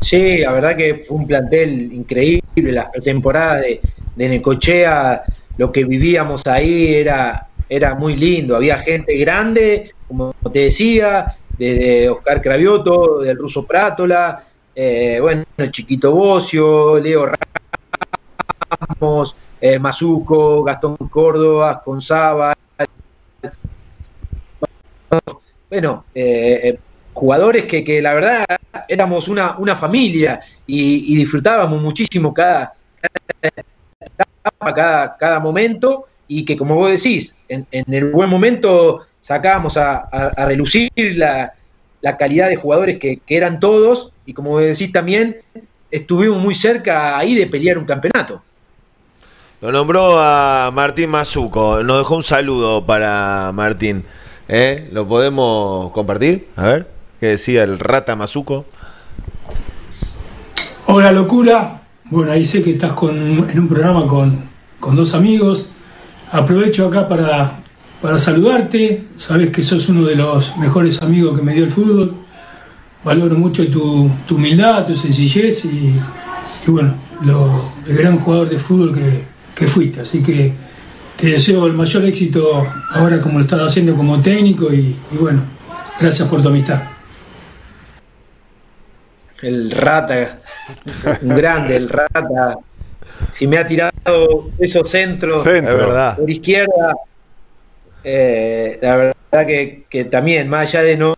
Sí, la verdad que fue un plantel increíble, las pretemporadas de, de Necochea, lo que vivíamos ahí era, era muy lindo, había gente grande, como te decía, desde Oscar Cravioto, del Ruso Prátola, eh, bueno, Chiquito Bocio, Leo Ramos, eh, Mazuco, Gastón Córdoba, Gonzaba. Bueno, eh, jugadores que, que, la verdad éramos una, una familia y, disfrutábamos muchísimo cada, cada, cada, momento y que como vos decís, en, el buen momento sacábamos a, relucir la, calidad de jugadores que, eran todos y como vos decís también estuvimos muy cerca ahí de pelear un campeonato. Lo nombró a Martín Mazuco, nos dejó un saludo para Martín. ¿Eh? ¿Lo podemos compartir? A ver que decía el Rata Mazuco. Hola locura, bueno ahí sé que estás con, en un programa con, con dos amigos. Aprovecho acá para, para saludarte, sabes que sos uno de los mejores amigos que me dio el fútbol. Valoro mucho tu, tu humildad, tu sencillez y, bueno, lo, el gran jugador de fútbol que, que fuiste. Así que te deseo el mayor éxito ahora como lo estás haciendo como técnico y, y bueno, gracias por tu amistad el rata, un grande, el rata. Si me ha tirado esos centros por izquierda, eh, la verdad que, también, más allá de no,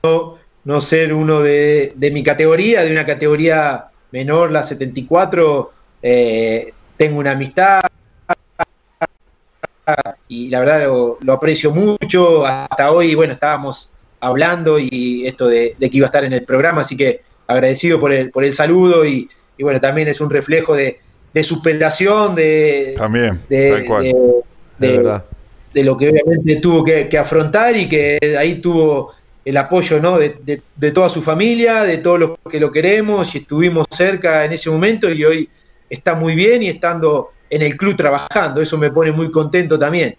no ser uno de, mi categoría, de una categoría menor, la 74, eh, tengo una amistad y la verdad lo, aprecio mucho. Hasta hoy, bueno, estábamos hablando y esto de, de que iba a estar en el programa, así que agradecido por el, por el saludo y, y bueno, también es un reflejo de, superación, de, también, de, de, lo que obviamente tuvo que, afrontar y que ahí tuvo el apoyo ¿no? de, toda su familia, de todos los que lo queremos y estuvimos cerca en ese momento y hoy está muy bien y estando en el club trabajando, eso me pone muy contento también.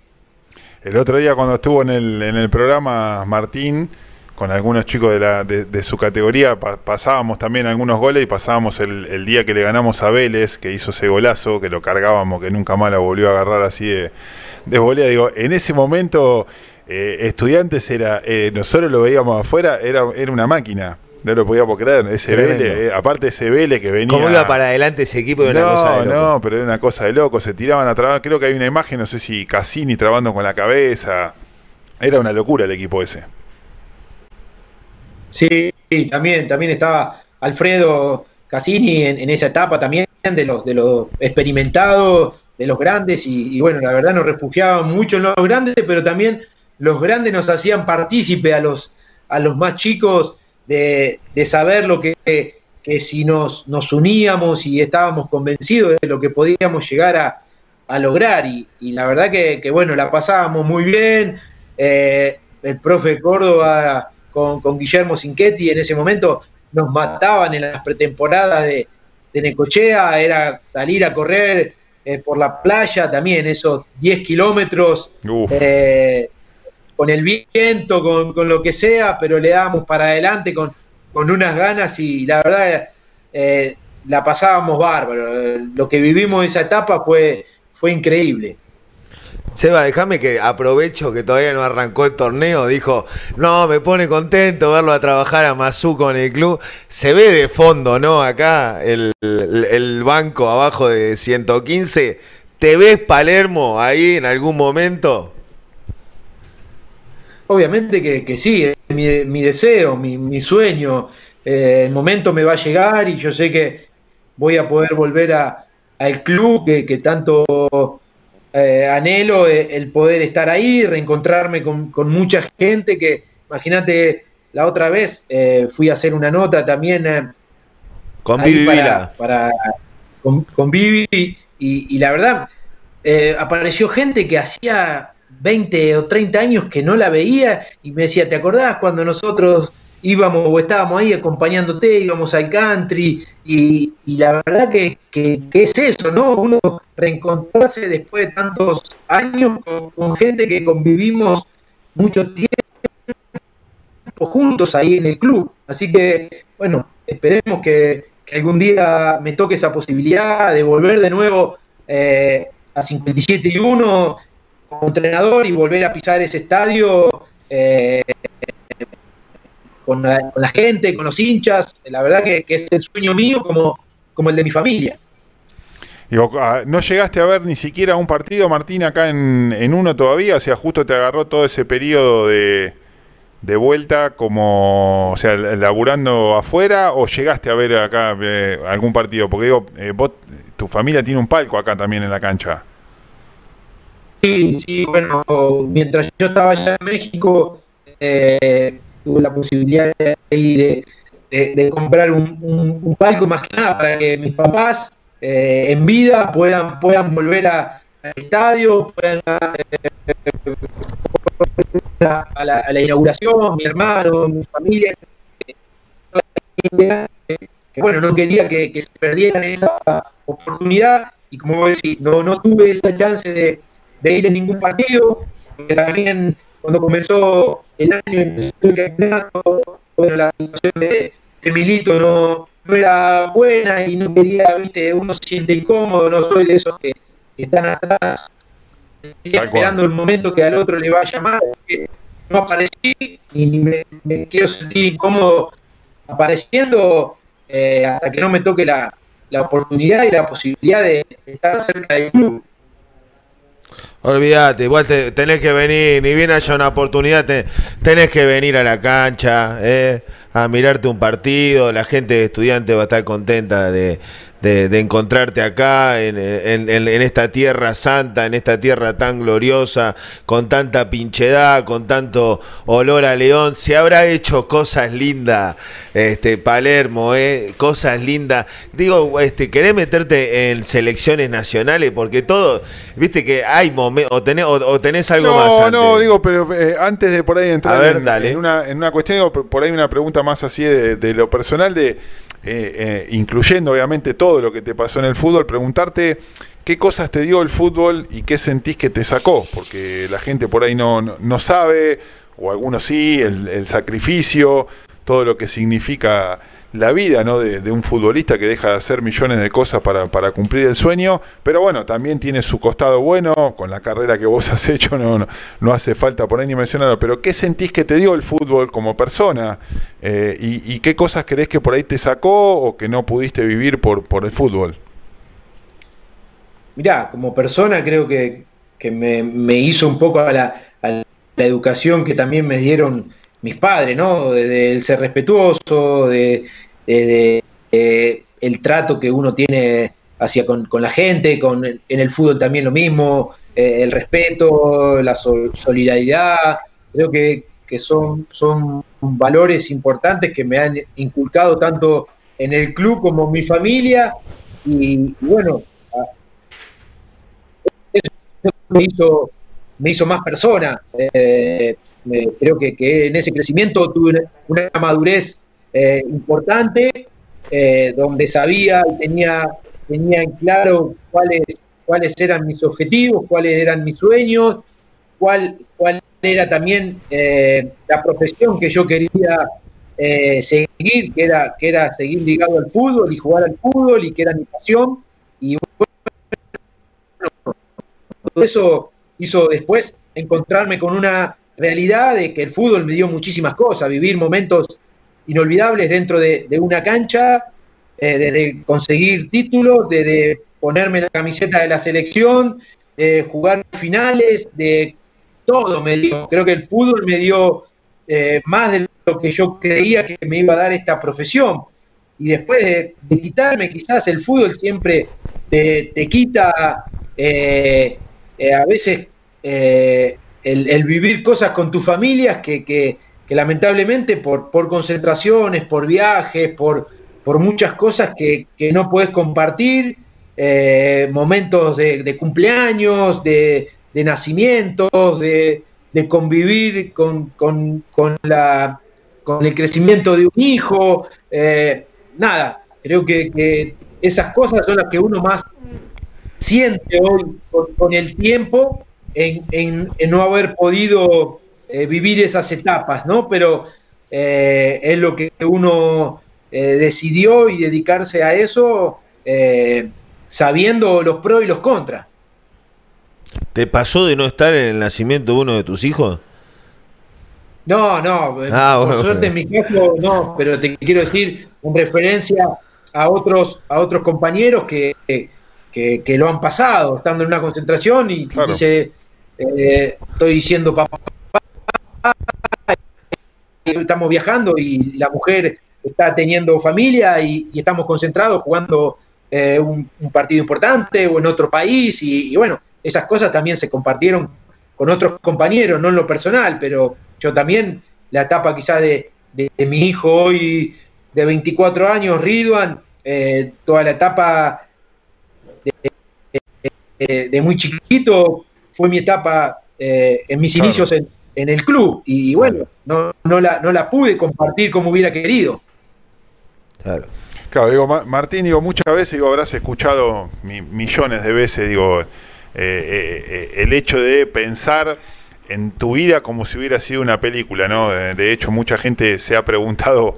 El otro día cuando estuvo en el, en el programa Martín, con algunos chicos de, la, de, su categoría, pasábamos también algunos goles y pasábamos el, día que le ganamos a Vélez, que hizo ese golazo, que lo cargábamos, que nunca más la volvió a agarrar así de, de volea. Digo, en ese momento, eh, Estudiantes era, eh, nosotros lo veíamos afuera, era, era una máquina. No lo podíamos creer, ese Vélez, eh, aparte ese Vélez que venía. ¿Cómo iba para adelante ese equipo? De una cosa de loco. no, pero era una cosa de loco. Se tiraban a trabar. Creo que hay una imagen, no sé si Cassini trabando con la cabeza. Era una locura el equipo ese. Sí, también, también estaba Alfredo Cassini en, esa etapa también, de los, de los experimentados, de los grandes, y, bueno, la verdad nos refugiaban mucho en los grandes, pero también los grandes nos hacían partícipe a los, a los más chicos de, saber lo que, que si nos, nos, uníamos y estábamos convencidos de lo que podíamos llegar a, lograr. Y, la verdad que, bueno, la pasábamos muy bien. Eh, el profe Córdoba con, Guillermo Cinquetti en ese momento nos mataban en las pretemporadas de, Necochea, era salir a correr eh, por la playa también, esos 10 kilómetros, eh, con el viento, con, lo que sea, pero le dábamos para adelante con, con unas ganas y la verdad eh, la pasábamos bárbaro. Lo que vivimos esa etapa fue, fue increíble. Seba, déjame que aprovecho que todavía no arrancó el torneo. Dijo, no, me pone contento verlo a trabajar a Mazú con el club. Se ve de fondo, ¿no? Acá el, banco abajo de 115. ¿Te ves Palermo ahí en algún momento? Obviamente que, sí, es mi, deseo, mi, sueño. Eh, el momento me va a llegar y yo sé que voy a poder volver al club que, que tanto eh, anhelo eh, el poder estar ahí, reencontrarme con, mucha gente que, imagínate, la otra vez eh, fui a hacer una nota también con Vivi para, con, Vivi y, la verdad apareció gente que hacía 20 o 30 años que no la veía y me decía, ¿te acordás cuando nosotros íbamos o estábamos ahí acompañándote, íbamos al country, y, la verdad que, es eso, ¿no? Uno reencontrarse después de tantos años con, gente que convivimos mucho tiempo juntos ahí en el club. Así que, bueno, esperemos que, algún día me toque esa posibilidad de volver de nuevo eh, a 57 y 1 como entrenador y volver a pisar ese estadio. Eh, con la, gente, con los hinchas. La verdad que, es el sueño mío como, como el de mi familia. Ah, ¿No llegaste a ver ni siquiera un partido, Martín, acá en, uno todavía? O sea, justo te agarró todo ese periodo de, de vuelta como, o sea, laburando afuera o llegaste a ver acá eh, algún partido? Porque digo, eh, vos, tu familia tiene un palco acá también en la cancha. Sí, sí, bueno, mientras yo estaba allá en México, eh, tuve la posibilidad de, de, comprar un, palco más que nada para que mis papás eh, en vida puedan, puedan volver al estadio, puedan eh, a, la, inauguración, mi hermano, mi familia, que bueno, no quería que, se perdieran esa oportunidad y como decís, no, no tuve esa chance de, de ir en ningún partido, porque también cuando comenzó el año, el campeonato, bueno, la situación de, Milito no, no, era buena y no quería, viste, uno se siente incómodo, no soy de esos que, están atrás, esperando el momento que al otro le va a llamar, no aparecí y me, quiero sentir incómodo apareciendo eh, hasta que no me toque la, la oportunidad y la posibilidad de estar cerca del club. Olvídate, igual tenés que venir, ni bien haya una oportunidad, tenés que venir a la cancha, eh, a mirarte un partido, la gente de estudiantes va a estar contenta de, de, encontrarte acá en, esta tierra santa, en esta tierra tan gloriosa, con tanta pinchedad, con tanto olor a león. Se habrá hecho cosas lindas, este, Palermo, eh, cosas lindas. Digo, este, querés meterte en selecciones nacionales, porque todo, viste que hay momentos, o tenés, o, tenés algo más. No, no, digo, pero eh, antes de por ahí entrar en, una, en una cuestión, por ahí una pregunta más así de lo personal de eh, eh, incluyendo obviamente todo lo que te pasó en el fútbol, preguntarte qué cosas te dio el fútbol y qué sentís que te sacó, porque la gente por ahí no, no, sabe, o algunos sí, el, sacrificio, todo lo que significa la vida ¿no? de, un futbolista que deja de hacer millones de cosas para, cumplir el sueño, pero bueno, también tiene su costado bueno, con la carrera que vos has hecho, no, no, hace falta ahí ni mencionarlo, pero ¿qué sentís que te dio el fútbol como persona? Eh, y, qué cosas crees que por ahí te sacó o que no pudiste vivir por, por el fútbol? Mirá, como persona creo que, me, hizo un poco a la, la educación que también me dieron mis padres, ¿no? De, ser respetuoso, de, el trato que uno tiene hacia con, la gente, con, en el fútbol también lo mismo, eh, el respeto, la solidaridad, creo que, son, son valores importantes que me han inculcado tanto en el club como en mi familia y, bueno, eso me hizo, me hizo más persona. Eh, creo que, en ese crecimiento tuve una, madurez eh, importante, eh, donde sabía y tenía, tenía en claro cuáles, cuáles eran mis objetivos, cuáles eran mis sueños, cuál, cuál era también eh, la profesión que yo quería seguir, que era, que era seguir ligado al fútbol y jugar al fútbol y que era mi pasión. Y eso hizo después encontrarme con una realidad de que el fútbol me dio muchísimas cosas, vivir momentos inolvidables dentro de, una cancha, eh, desde conseguir títulos, desde ponerme la camiseta de la selección, de jugar finales, de todo me dio. Creo que el fútbol me dio eh, más de lo que yo creía que me iba a dar esta profesión. Y después de, quitarme, quizás el fútbol siempre te, quita eh, a veces el, vivir cosas con tus familias que, lamentablemente por, por, concentraciones, por viajes, por, por muchas cosas que, no puedes compartir, eh, momentos de, cumpleaños, de, nacimientos, de, convivir con, la, con el crecimiento de un hijo, eh, nada, creo que, esas cosas son las que uno más siente hoy con el tiempo en, no haber podido eh, vivir esas etapas, ¿no? Pero eh, es lo que uno eh, decidió y dedicarse a eso sabiendo los pros y los contras. ¿Te pasó de no estar en el nacimiento de uno de tus hijos? No, no, ah, por suerte en mi caso no, pero te quiero decir en referencia a otros, a otros compañeros que, que, lo han pasado, estando en una concentración y dice, eh, estoy diciendo papá, estamos viajando y la mujer está teniendo familia y, estamos concentrados jugando eh, un, partido importante o en otro país y, bueno, esas cosas también se compartieron con otros compañeros, no en lo personal, pero yo también, la etapa quizá de, mi hijo hoy de 24 años, Ridwan, eh, toda la etapa de, muy chiquito, fue mi etapa eh, en mis inicios en, el club y bueno, no, no, la, no la pude compartir como hubiera querido. Claro. Claro, digo, Martín, digo, muchas veces, digo, habrás escuchado millones de veces, digo, eh, eh, el hecho de pensar en tu vida como si hubiera sido una película, ¿no? De hecho, mucha gente se ha preguntado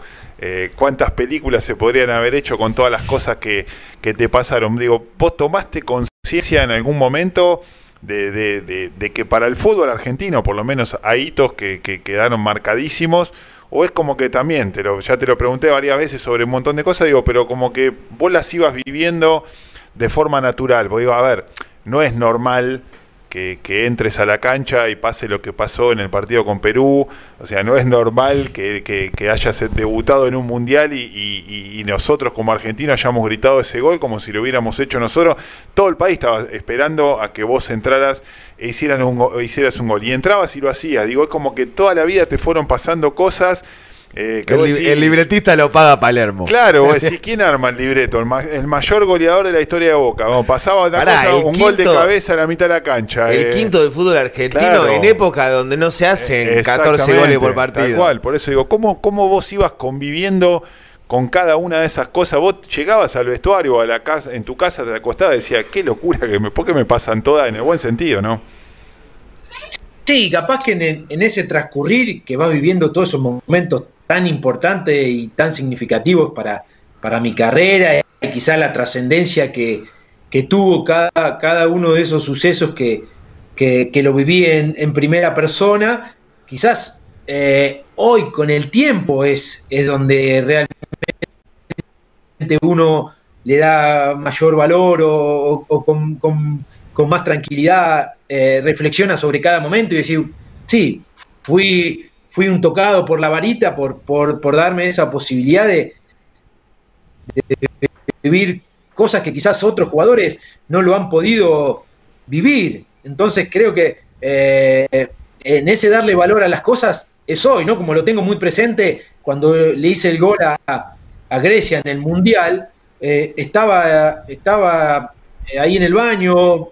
cuántas películas se podrían haber hecho con todas las cosas que, que te pasaron. Digo, ¿vos tomaste conciencia en algún momento de, que para el fútbol argentino, por lo menos, hay hitos que, quedaron marcadísimos, o es como que también, te ya te lo pregunté varias veces sobre un montón de cosas, digo, pero como que vos las ibas viviendo de forma natural, porque digo, a ver, no es normal que, entres a la cancha y pase lo que pasó en el partido con Perú. O sea, no es normal que, que, hayas debutado en un mundial y, nosotros como argentinos hayamos gritado ese gol como si lo hubiéramos hecho nosotros. Todo el país estaba esperando a que vos entraras e hicieran un, hicieras un gol. Y entrabas y lo hacías. Digo, es como que toda la vida te fueron pasando cosas eh, el, libretista lo paga Palermo. Claro, vos decís, ¿quién arma el libreto? El, mayor goleador de la historia de Boca. pasaba un gol de cabeza a la mitad de la cancha. El eh. quinto del fútbol argentino en época donde no se hacen 14 goles por partido. Tal cual, por eso digo, ¿cómo, ¿cómo vos ibas conviviendo con cada una de esas cosas? Vos llegabas al vestuario, a la casa, en tu casa te acostabas y decías, qué locura, que me, ¿por qué me pasan todas en el buen sentido, no? Sí, capaz que en, en ese transcurrir que vas viviendo todos esos momentos tan importantes y tan significativos para, para mi carrera y quizá la trascendencia que, tuvo cada, cada, uno de esos sucesos que, que, lo viví en, primera persona, quizás eh, hoy con el tiempo es, es donde realmente uno le da mayor valor o, con, más tranquilidad eh, reflexiona sobre cada momento y decir, sí, fui fui un tocado por la varita por, por, darme esa posibilidad de, vivir cosas que quizás otros jugadores no lo han podido vivir. Entonces creo que eh, en ese darle valor a las cosas es hoy, ¿no? Como lo tengo muy presente cuando le hice el gol a, Grecia en el Mundial, eh, estaba, estaba eh, ahí en el baño,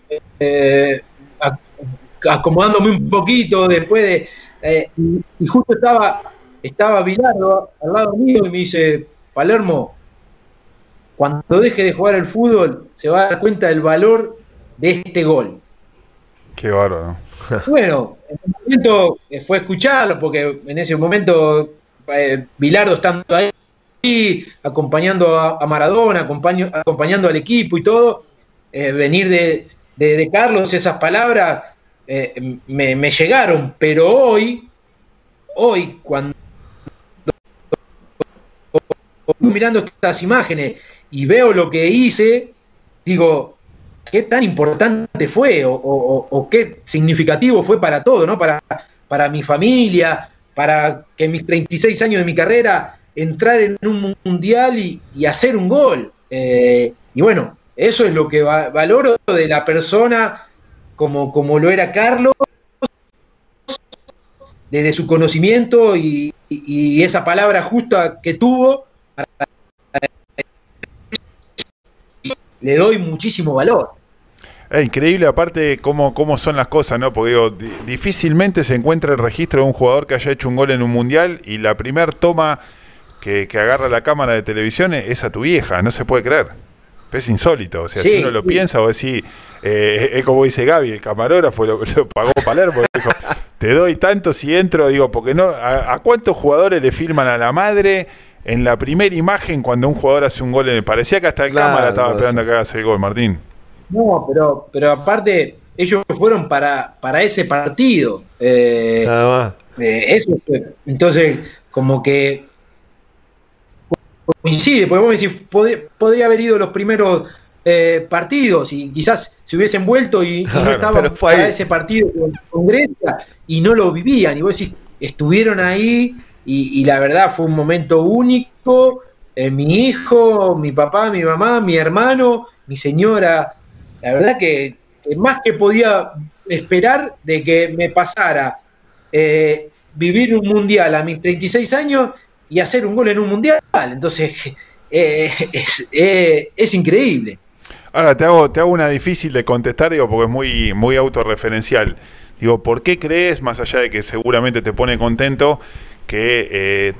acomodándome un poquito después de, eh, y, justo estaba, estaba Bilardo al lado mío y me dice, Palermo, cuando deje de jugar el fútbol se va a dar cuenta del valor de este gol. Qué bárbaro. bueno, en ese momento eh, fue escucharlo, porque en ese momento eh, Bilardo estando ahí, acompañando a, Maradona, acompañando al equipo y todo, venir de, de, Carlos esas palabras eh, me, llegaron, pero hoy, hoy, cuando mirando estas imágenes y veo lo que hice, digo, qué tan importante fue o, qué significativo fue para todo, ¿no? Para, para mi familia, para que en mis 36 años de mi carrera entrar en un mundial y, hacer un gol. Eh, y bueno, eso es lo que valoro de la persona como, como lo era Carlos, desde su conocimiento y, esa palabra justa que tuvo, le doy muchísimo valor. Es increíble aparte cómo, cómo son las cosas, ¿no? Porque digo, difícilmente se encuentra el registro de un jugador que haya hecho un gol en un mundial y la primera toma que agarra la cámara de televisión es a tu vieja, no se puede creer es insólito. O sea, si uno lo piensa, o decir, eh, es como dice Gaby, el camarógrafo lo, pagó Palermo. Dijo, te doy tanto si entro, digo, porque no, a, cuántos jugadores le filman a la madre en la primera imagen cuando un jugador hace un gol? En, parecía que hasta el cámara estaba esperando que hagas el gol, Martín. No, pero, pero aparte, ellos fueron para, para ese partido. Eh, eh, eso entonces, como que coincide, porque vos decís, podría, haber ido los primeros eh, partidos y quizás se hubiesen vuelto y, no estaban para ese partido con, Grecia y no lo vivían. Y vos decís, estuvieron ahí y, la verdad fue un momento único. Eh, mi hijo, mi papá, mi mamá, mi hermano, mi señora, la verdad que, más que podía esperar de que me pasara eh, vivir un mundial a mis 36 años y hacer un gol en un mundial. Entonces, eh, eh, es, increíble. Ahora, te hago, te hago una difícil de contestar, digo, porque es muy, muy autorreferencial. Digo, ¿por qué crees, más allá de que seguramente te pone contento, que eh,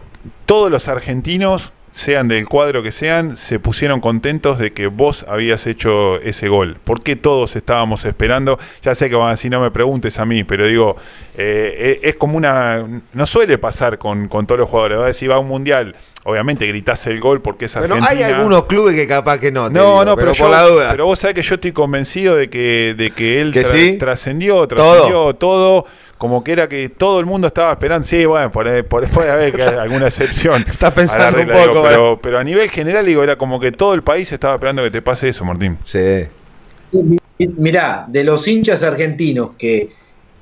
todos los argentinos sean del cuadro que sean, se pusieron contentos de que vos habías hecho ese gol. ¿Por qué todos estábamos esperando? Ya sé que van a no me preguntes a mí, pero digo, eh, es como una... No suele pasar con, todos los jugadores. Va a decir, va a un mundial, obviamente gritás el gol porque es Argentina. Pero hay algunos clubes que capaz que no. no, no, pero, por la duda. Pero vos sabés que yo estoy convencido de que, de que él trascendió, trascendió todo como que era que todo el mundo estaba esperando. Sí, bueno, por, por puede haber alguna excepción. Estás pensando un poco, pero, pero, a nivel general, digo, era como que todo el país estaba esperando que te pase eso, Martín. Sí. Mirá, de los hinchas argentinos que,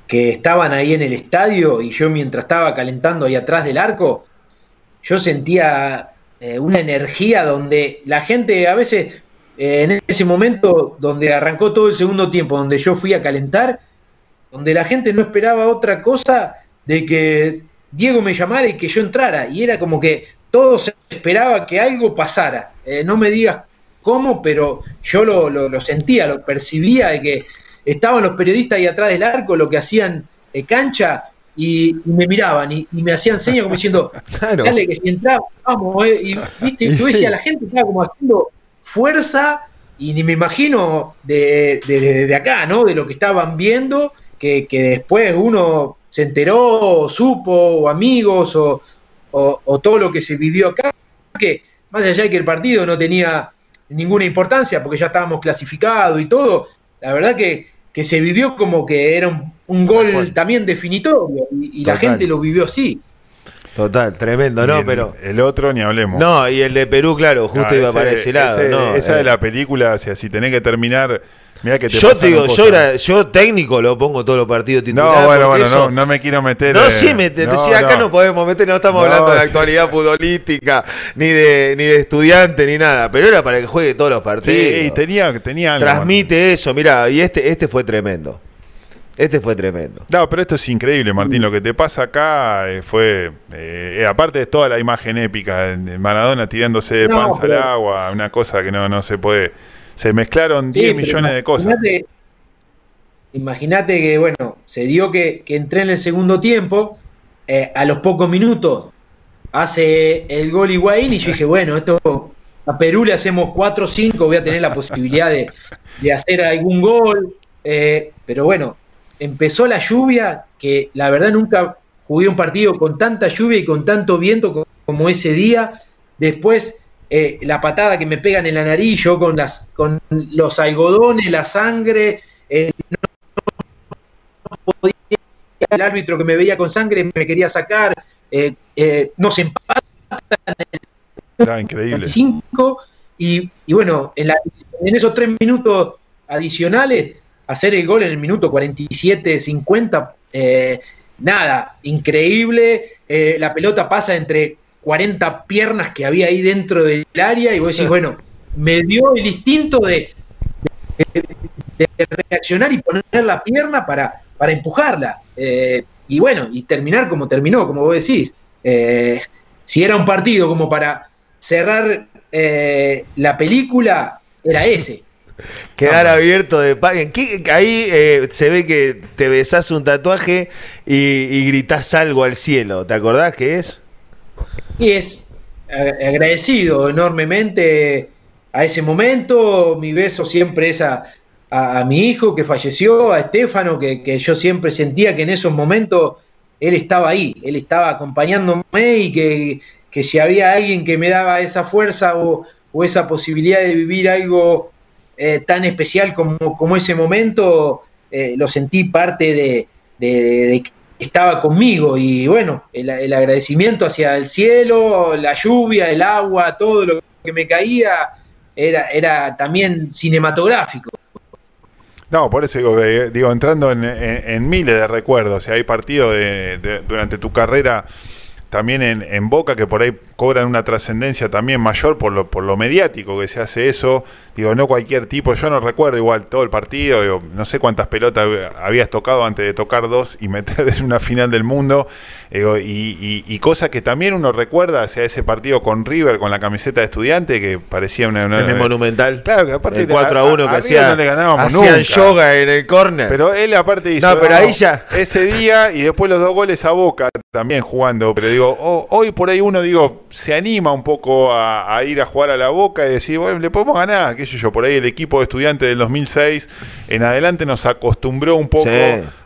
que estaban ahí en el estadio y yo mientras estaba calentando ahí atrás del arco, yo sentía eh, una energía donde la gente a veces, eh, en ese momento donde arrancó todo el segundo tiempo, donde yo fui a calentar, donde la gente no esperaba otra cosa de que Diego me llamara y que yo entrara. Y era como que todos esperaba que algo pasara. Eh, no me digas cómo, pero yo lo, sentía, lo percibía de que estaban los periodistas ahí atrás del arco, lo que hacían cancha, y, me miraban y, me hacían señas como diciendo, dale que si entraba, vamos, eh", y viste, yo decía, la gente estaba como haciendo fuerza y ni me imagino de, acá, ¿no? De lo que estaban viendo, que, después uno se enteró, o supo, o amigos, o, o, todo lo que se vivió acá, que más allá de que el partido no tenía ninguna importancia, porque ya estábamos clasificados y todo, la verdad que, que se vivió como que era un, un gol también definitorio y, la gente lo vivió así. Total, tremendo, ¿no? Pero. El otro ni hablemos. No, y el de Perú, claro, justo iba para ese lado. no, esa de eh. la película, o sea, si tenés que terminar. Mira que te yo te digo, yo, era, yo técnico lo pongo todos los partidos titulares. No, bueno, bueno, no, no, me quiero meter. No, sí, me, acá no. podemos meter, no estamos hablando de actualidad futbolística, ni de, ni de estudiante, ni nada. Pero era para que juegue todos los partidos. Sí, tenía, tenía algo. Transmite eso, mira, y este, este fue tremendo. Este fue tremendo. No, pero esto es increíble, Martín. Lo que te pasa acá eh, fue, eh, aparte de toda la imagen épica de Maradona tirándose de panza al agua, una cosa que no, no se puede. Se mezclaron 10 millones de cosas. Imagínate que, bueno, se dio que, que, entré en el segundo tiempo, eh, a los pocos minutos hace el gol Higuaín y yo dije, bueno, esto a Perú le hacemos 4 o 5, voy a tener la posibilidad de, de hacer algún gol. pero bueno, empezó la lluvia, que la verdad nunca jugué un partido con tanta lluvia y con tanto viento como ese día. Después eh, la patada que me pegan en la nariz, yo con, las, con los algodones, la sangre, eh, no podía, el árbitro que me veía con sangre me quería sacar, eh, nos empatan en el increíble. y, y bueno, en, en esos tres minutos adicionales hacer el gol en el minuto 47, 50, eh, nada, increíble. Eh, la pelota pasa entre 40 piernas que había ahí dentro del área y vos decís, bueno, me dio el instinto de, reaccionar y poner la pierna para, para empujarla. Eh, y bueno, y terminar como terminó, como vos decís. si era un partido como para cerrar la película, era ese. Quedar abierto de par. Ahí eh, se ve que te besás un tatuaje y, y gritás algo al cielo. ¿Te acordás qué es? Y es agradecido enormemente a ese momento. Mi beso siempre es a, mi hijo que falleció, a Estefano, que, yo siempre sentía que en esos momentos él estaba ahí, él estaba acompañándome y que, si había alguien que me daba esa fuerza o, o esa posibilidad de vivir algo eh, tan especial como, como ese momento, eh, lo sentí parte de, que estaba conmigo y bueno, el, agradecimiento hacia el cielo, la lluvia, el agua, todo lo que me caía era, era también cinematográfico. No, por eso digo, eh, digo entrando en, miles de recuerdos, si hay partidos de, durante tu carrera también en, en, Boca que por ahí cobran una trascendencia también mayor por lo, por lo mediático que se hace eso, Digo, no cualquier tipo, yo no recuerdo igual todo el partido, no sé cuántas pelotas habías tocado antes de tocar dos y meter en una final del mundo, y, cosas que también uno recuerda hacia ese partido con River, con la camiseta de estudiante, que parecía una... en el Monumental. Claro, que aparte... El 4 a 1 que hacía, no hacían yoga en el córner. Pero él aparte hizo... No, pero ahí ya... Ese día y después los dos goles a Boca también jugando, pero digo, hoy por ahí uno, digo, se anima un poco a, ir a jugar a la Boca y decir, bueno, le podemos ganar yo, por ahí el equipo de estudiantes del 2006 en adelante nos acostumbró un poco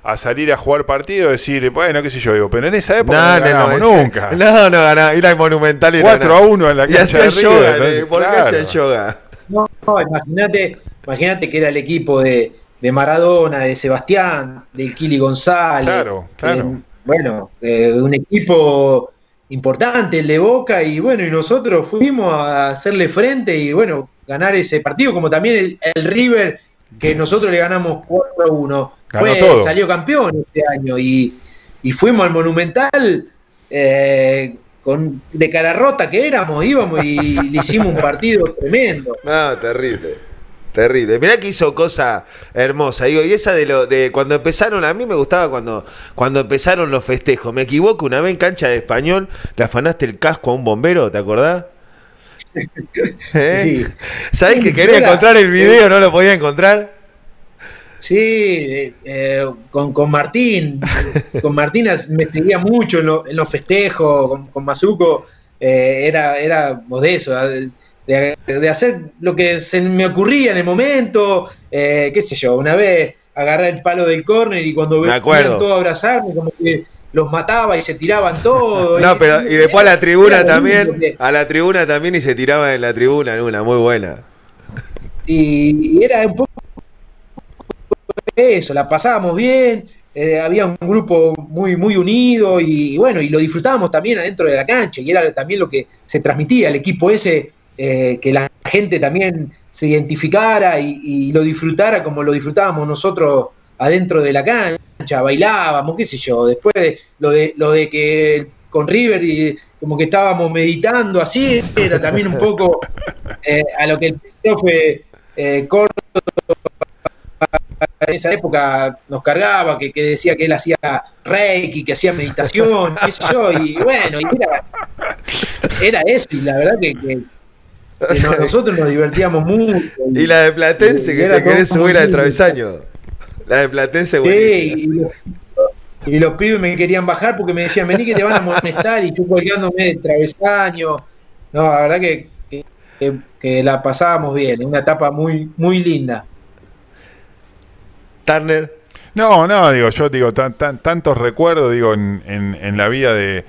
a salir a jugar partido, decir, bueno, qué sé yo, digo, pero en esa época no, ganamos nunca. No, no ganaba, era el Monumental 4 a 1 en la cancha de yoga, ¿no? ¿por qué yoga? No, imagínate, imagínate que era el equipo de, de Maradona, de Sebastián, del Kili González. Claro, claro. bueno, un equipo importante, el de Boca, y bueno, y nosotros fuimos a hacerle frente y bueno, ganar ese partido, como también el, River que nosotros le ganamos 4 a 1. Fue, salió campeón este año y, fuimos al Monumental eh, con, de cara rota que éramos, íbamos y le hicimos un partido tremendo. No, terrible. Terrible. Mirá que hizo cosa hermosa. Digo, y esa de lo de cuando empezaron, a mí me gustaba cuando, cuando empezaron los festejos. Me equivoco, una vez en cancha de español le afanaste el casco a un bombero, ¿te acordás? ¿Eh? ¿Sabés que quería encontrar el video, no lo podía encontrar? Sí, eh, con, con, Martín. con Martín me seguía mucho en, los festejos, con, con Mazuco. Eh, era, era de eso de, hacer lo que se me ocurría en el momento, eh, qué sé yo, una vez agarrar el palo del córner y cuando venían todos a abrazarme, como que los mataba y se tiraban todos. no, pero y después a la tribuna también, a la tribuna también y se tiraba en la tribuna en una, muy buena. Y, era un poco eso, la pasábamos bien, eh, había un grupo muy, muy unido y, bueno, y lo disfrutábamos también adentro de la cancha y era también lo que se transmitía, el equipo ese eh, que la gente también se identificara y, lo disfrutara como lo disfrutábamos nosotros adentro de la cancha, bailábamos, qué sé yo, después de lo de, lo de que con River y como que estábamos meditando así, era también un poco eh, a lo que el profe eh, en esa época nos cargaba, que, decía que él hacía reiki, que hacía meditación, qué sé yo, y bueno, y era, era eso, y la verdad que nosotros nos divertíamos mucho. Y, la de Platense, que te querés subir al travesaño. La de Platense, Sí, y, los pibes me querían bajar porque me decían, vení que te van a molestar y yo colgándome de travesaño. No, la verdad que, que, la pasábamos bien, una etapa muy, muy linda. Turner. No, no, digo, yo digo, tan, tantos recuerdos, digo, en, en la vida de,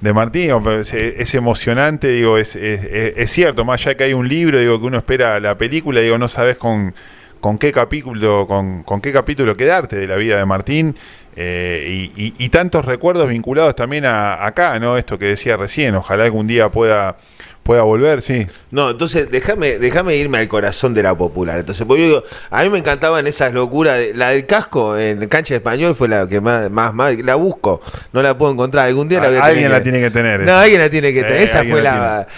de Martín, es, emocionante, digo, es, es, cierto, más allá que hay un libro, digo, que uno espera la película, digo, no sabes con, con qué capítulo, con, con qué capítulo quedarte de la vida de Martín, eh, y, tantos recuerdos vinculados también a, acá, ¿no? Esto que decía recién, ojalá algún día pueda pueda volver, sí. No, entonces déjame, déjame irme al corazón de la popular. Entonces, porque yo digo, a mí me encantaban esas locuras. la del casco en cancha de español fue la que más, más, más, la busco. No la puedo encontrar. Algún día la voy a Alguien la tiene que tener. No, alguien la tiene que tener. Esa fue la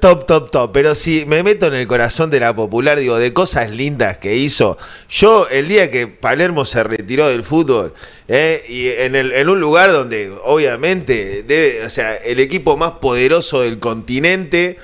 top, top, top. Pero si me meto en el corazón de la popular, digo, de cosas lindas que hizo. Yo, el día que Palermo se retiró del fútbol, eh, y en, el, en un lugar donde obviamente debe, o sea, el equipo más poderoso del continente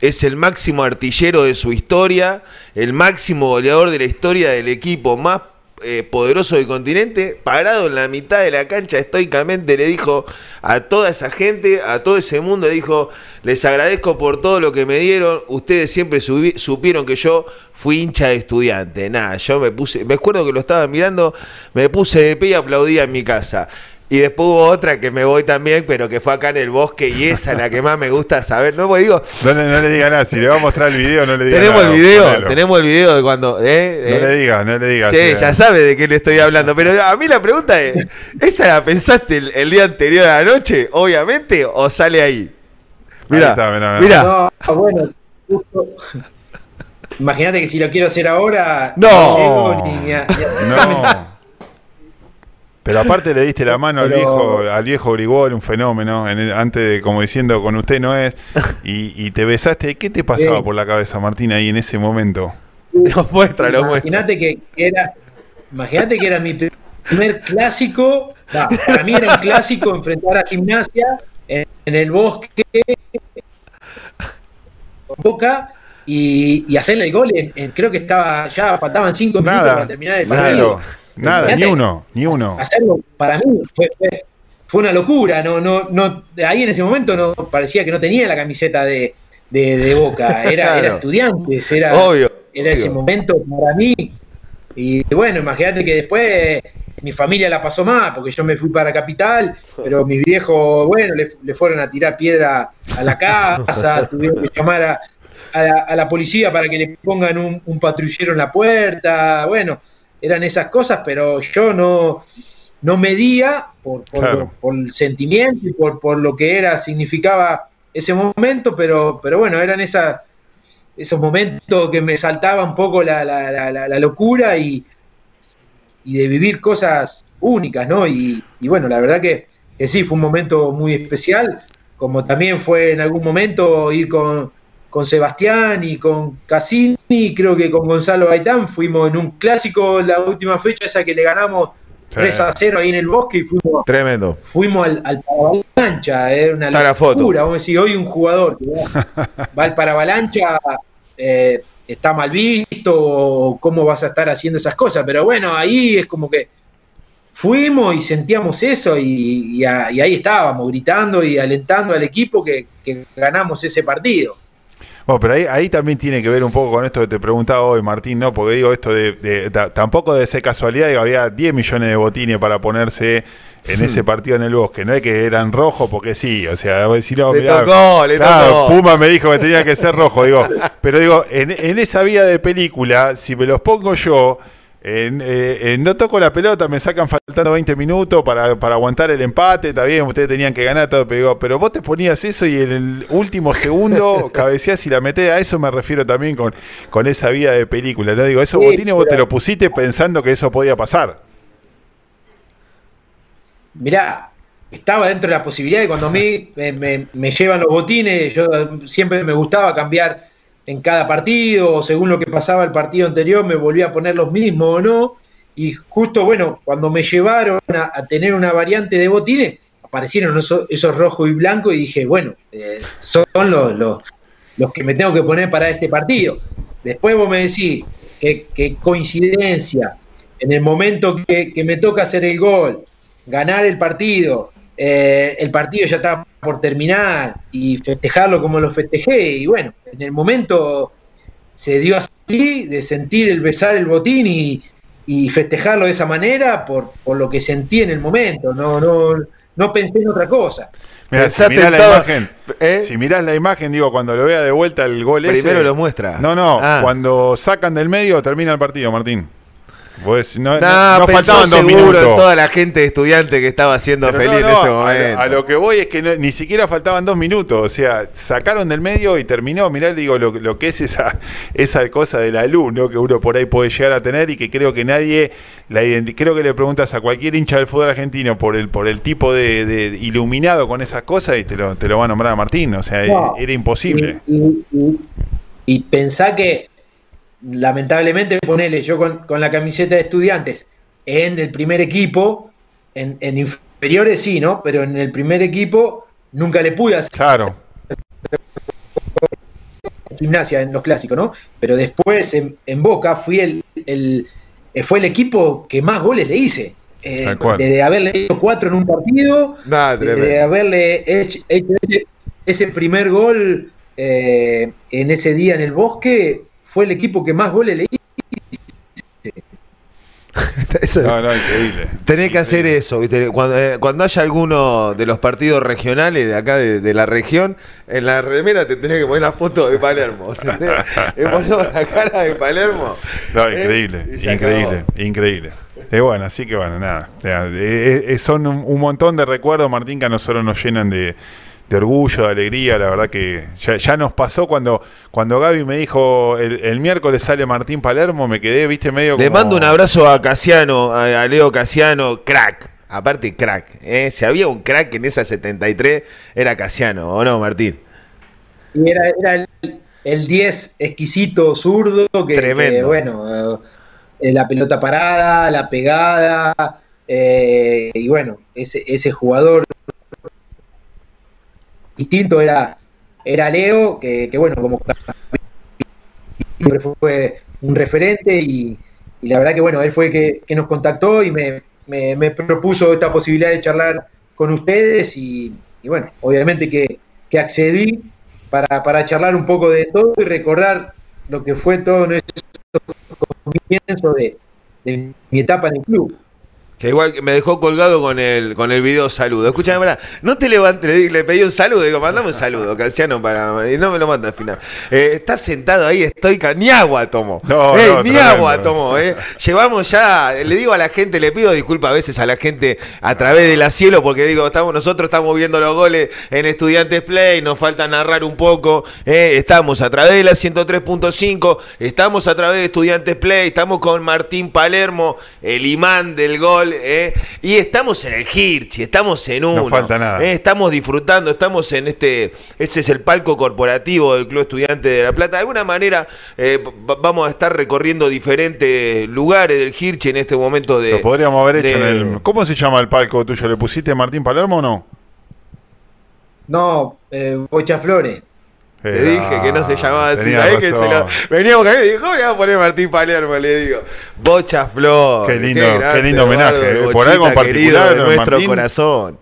es el máximo artillero de su historia, el máximo goleador de la historia del equipo más eh, poderoso del continente, parado en la mitad de la cancha estoicamente, le dijo a toda esa gente, a todo ese mundo, dijo, les agradezco por todo lo que me dieron, ustedes siempre supieron que yo fui hincha de estudiante, nada, yo me puse, me acuerdo que lo estaba mirando, me puse de pie y aplaudía en mi casa. Y después hubo otra que me voy también, pero que fue acá en el bosque y esa es la que más me gusta saber. No, pues digo. No, le diga nada, si le va a mostrar el video, no le diga tenemos El video, tenemos el video de cuando. ¿eh? No le diga, no le diga. Sí, ya sabe de qué le estoy hablando. Pero a mí la pregunta es: ¿esa la pensaste el, día anterior de la noche, obviamente, o sale ahí? Mira, mira. No, bueno, justo. Imagínate que si lo quiero hacer ahora. No, no. Pero aparte le diste la mano al viejo, al viejo Grigol, un fenómeno, antes de, como diciendo, con usted no es, y, te besaste. ¿Qué te pasaba por la cabeza, Martín, ahí en ese momento? Lo muestra, lo muestra. Imagínate que era, imagínate que era mi primer clásico, para mí era un clásico enfrentar a gimnasia en, el bosque, Boca, y, hacerle el gol. creo que estaba ya faltaban cinco minutos para terminar el partido. Nada, ni uno, ni uno. Hacerlo para mí fue, fue, una locura. No, no, no, ahí en ese momento no parecía que no tenía la camiseta de, de, Boca. Era, era estudiantes, era, era ese momento para mí. Y bueno, imagínate que después mi familia la pasó mal, porque yo me fui para Capital, pero mis viejos, bueno, le, fueron a tirar piedra a la casa, tuvieron que llamar a, a, la, policía para que le pongan un, un patrullero en la puerta. Bueno, eran esas cosas, pero yo no, no medía por, por, el sentimiento y por, por lo que era, significaba ese momento, pero, pero bueno, eran esas, esos momentos que me saltaba un poco la, locura y, y, de vivir cosas únicas, ¿no? Y, bueno, la verdad que, sí, fue un momento muy especial, como también fue en algún momento ir con, con Sebastián y con Cassini, creo que con Gonzalo Gaitán, fuimos en un clásico la última fecha, esa que le ganamos 3 a 0 ahí en el bosque y fuimos, Tremendo. fuimos al, al Paravalancha, era una locura. Vamos a decir, hoy un jugador que va, al Paravalancha eh, está mal visto cómo vas a estar haciendo esas cosas, pero bueno, ahí es como que fuimos y sentíamos eso y, ahí estábamos gritando y alentando al equipo que ganamos ese partido. Bueno, pero ahí, ahí también tiene que ver un poco con esto que te preguntaba hoy, Martín, ¿no? Porque digo esto de, tampoco de ser casualidad, digo, había 10 millones de botines para ponerse en ese hmm. partido en el bosque, no es que eran rojos porque sí, o sea, decir, no, le tocó, le tocó. Puma me dijo que tenía que ser rojo, digo, pero digo, en, en esa vía de película, si me los pongo yo, eh, no toco la pelota, me sacan faltando 20 minutos para, aguantar el empate, está bien, ustedes tenían que ganar todo, pero, pero vos te ponías eso y en el último segundo cabeceás y la metés, a eso me refiero también con, con esa vida de película, ¿no? Digo, esos botines vos te lo pusiste pensando que eso podía pasar. Mirá, estaba dentro de la posibilidad y cuando a mí me llevan los botines, yo siempre me gustaba cambiar en cada partido, o según lo que pasaba el partido anterior, me volvía a poner los mismos o no. Y justo, bueno, cuando me llevaron a, tener una variante de botines, aparecieron esos, esos rojos y blancos y dije, bueno, eh, son los, los, que me tengo que poner para este partido. Después vos me decís que, coincidencia, en el momento que, que, me toca hacer el gol, ganar el partido, eh, el partido ya estaba por terminar y festejarlo como lo festejé. Y bueno, en el momento se dio así, de sentir el besar el botín y, festejarlo de esa manera por, lo que sentí en el momento. No, no, no pensé en otra cosa. si mirás la imagen, ¿eh? si mirás la imagen, digo, cuando lo vea de vuelta el gol Primero lo muestra. No, no, ah. cuando sacan del medio termina el partido, Martín no, no, faltaban dos minutos. en toda la gente estudiante que estaba haciendo feliz en ese momento. A, lo que voy es que ni siquiera faltaban dos minutos. O sea, sacaron del medio y terminó. Mirá, digo, lo, que es esa, esa cosa de la luz, ¿no? Que uno por ahí puede llegar a tener y que creo que nadie la Creo que le preguntas a cualquier hincha del fútbol argentino por el, por el tipo de, iluminado con esas cosas y te lo, te lo va a nombrar a Martín. O sea, era imposible. Y, y pensá que lamentablemente, ponele yo con, la camiseta de estudiantes en el primer equipo, en, inferiores sí, ¿no? Pero en el primer equipo nunca le pude hacer. Claro. Gimnasia en los clásicos, ¿no? Pero después en, Boca fui el, el, eh, fue el equipo que más goles le hice. Eh, de haberle hecho cuatro en un partido, de, haberle hecho, ese, primer gol eh, en ese día en el bosque, fue el equipo que más goles le hizo. no, no, increíble. Tenés que hacer eso. Cuando, eh, cuando, haya alguno de los partidos regionales de acá, de, la región, en la remera te tenés que poner la foto de Palermo. ponemos la cara de Palermo. No, ¿Eh? increíble, increíble, increíble. Es bueno, así que bueno, nada. Eh, son un, un, montón de recuerdos, Martín, que a nosotros nos llenan de, de orgullo, de alegría, la verdad que ya, nos pasó cuando, cuando Gaby me dijo el, miércoles sale Martín Palermo, me quedé, viste, medio Le mando un abrazo a Casiano, a, Leo Casiano, crack, aparte crack, ¿eh? si había un crack en esa 73 era Casiano, ¿o no, Martín? Y era, era el, 10 exquisito, zurdo, que, Tremendo. bueno, eh, la pelota parada, la pegada, eh, y bueno, ese, ese jugador distinto era, era Leo, que, bueno, como fue un referente y, la verdad que bueno, él fue el que, nos contactó y me, propuso esta posibilidad de charlar con ustedes y, bueno, obviamente que, accedí para, charlar un poco de todo y recordar lo que fue todo nuestro comienzo de, de mi etapa en el club. Que igual me dejó colgado con el, con el video saludo. Escúchame, verdad, no te levantes, le, pedí un saludo, digo, mandame un saludo, Canciano, para. Y no me lo manda al final. Eh, está sentado ahí, estoy ni agua tomo. No, ni agua tomo, eh. Llevamos ya, le digo a la gente, le pido disculpas a veces a la gente a través de la cielo, porque digo, estamos, nosotros estamos viendo los goles en Estudiantes Play, nos falta narrar un poco. Eh, estamos a través de la 103.5, estamos a través de Estudiantes Play, estamos con Martín Palermo, el imán del gol ¿eh? y estamos en el Hirchi, estamos en uno. No falta nada. ¿eh? Estamos disfrutando, estamos en este, ese es el palco corporativo del Club Estudiante de La Plata. De alguna manera eh, vamos a estar recorriendo diferentes lugares del Hirchi en este momento de... Lo podríamos haber hecho en el... ¿Cómo se llama el palco tuyo? ¿Le pusiste Martín Palermo o no? No, Bocha Flores. Le dije que no se llamaba así. que se lo, veníamos a y dijo, ¿cómo le a poner Martín Palermo? Le digo, Bocha Flor. Qué lindo, qué, lindo homenaje. Eh, por algo en particular. De nuestro corazón.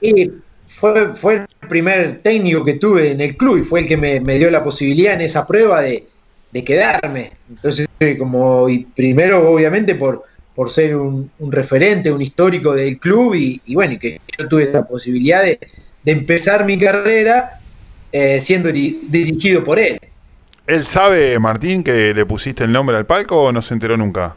Y fue, fue el primer técnico que tuve en el club y fue el que me, me dio la posibilidad en esa prueba de, de quedarme. Entonces, como, y primero, obviamente, por, por ser un, un referente, un histórico del club y, y bueno, y que yo tuve esa posibilidad de, de empezar mi carrera eh, siendo dirigido por él. ¿Él sabe, Martín, que le pusiste el nombre al palco o no se enteró nunca?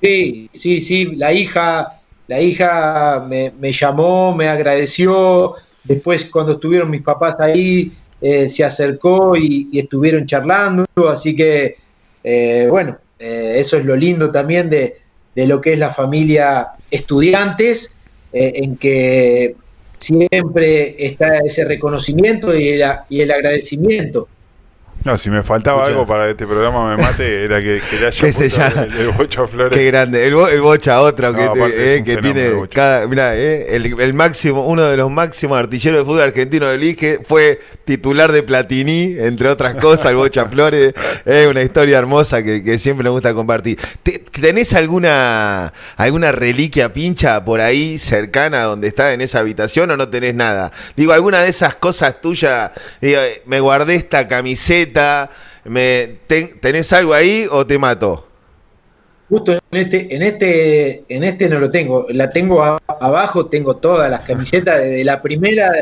Sí, sí, sí, la hija, la hija me, llamó, me agradeció, después cuando estuvieron mis papás ahí, eh, se acercó y, estuvieron charlando, así que, eh, bueno, eso es lo lindo también de, de, lo que es la familia estudiantes, en que siempre está ese reconocimiento y el, el agradecimiento. No, si me faltaba algo para este programa me mate, era que, que le haya puesto el, Bocha Flores. Qué grande, el, Bocha otro que, eh, que tiene cada, mirá, eh, el, máximo, uno de los máximos artilleros de fútbol argentino del IGE fue titular de Platini, entre otras cosas, el Bocha Flores. Es una historia hermosa que, que siempre nos gusta compartir. ¿Tenés alguna, alguna reliquia pincha por ahí cercana donde está en esa habitación o no tenés nada? Digo, alguna de esas cosas tuyas, digo, me guardé esta camiseta me, ¿tenés algo ahí o te mato? Justo en este, en este, en este no lo tengo. La tengo abajo, tengo todas las camisetas, desde la primera,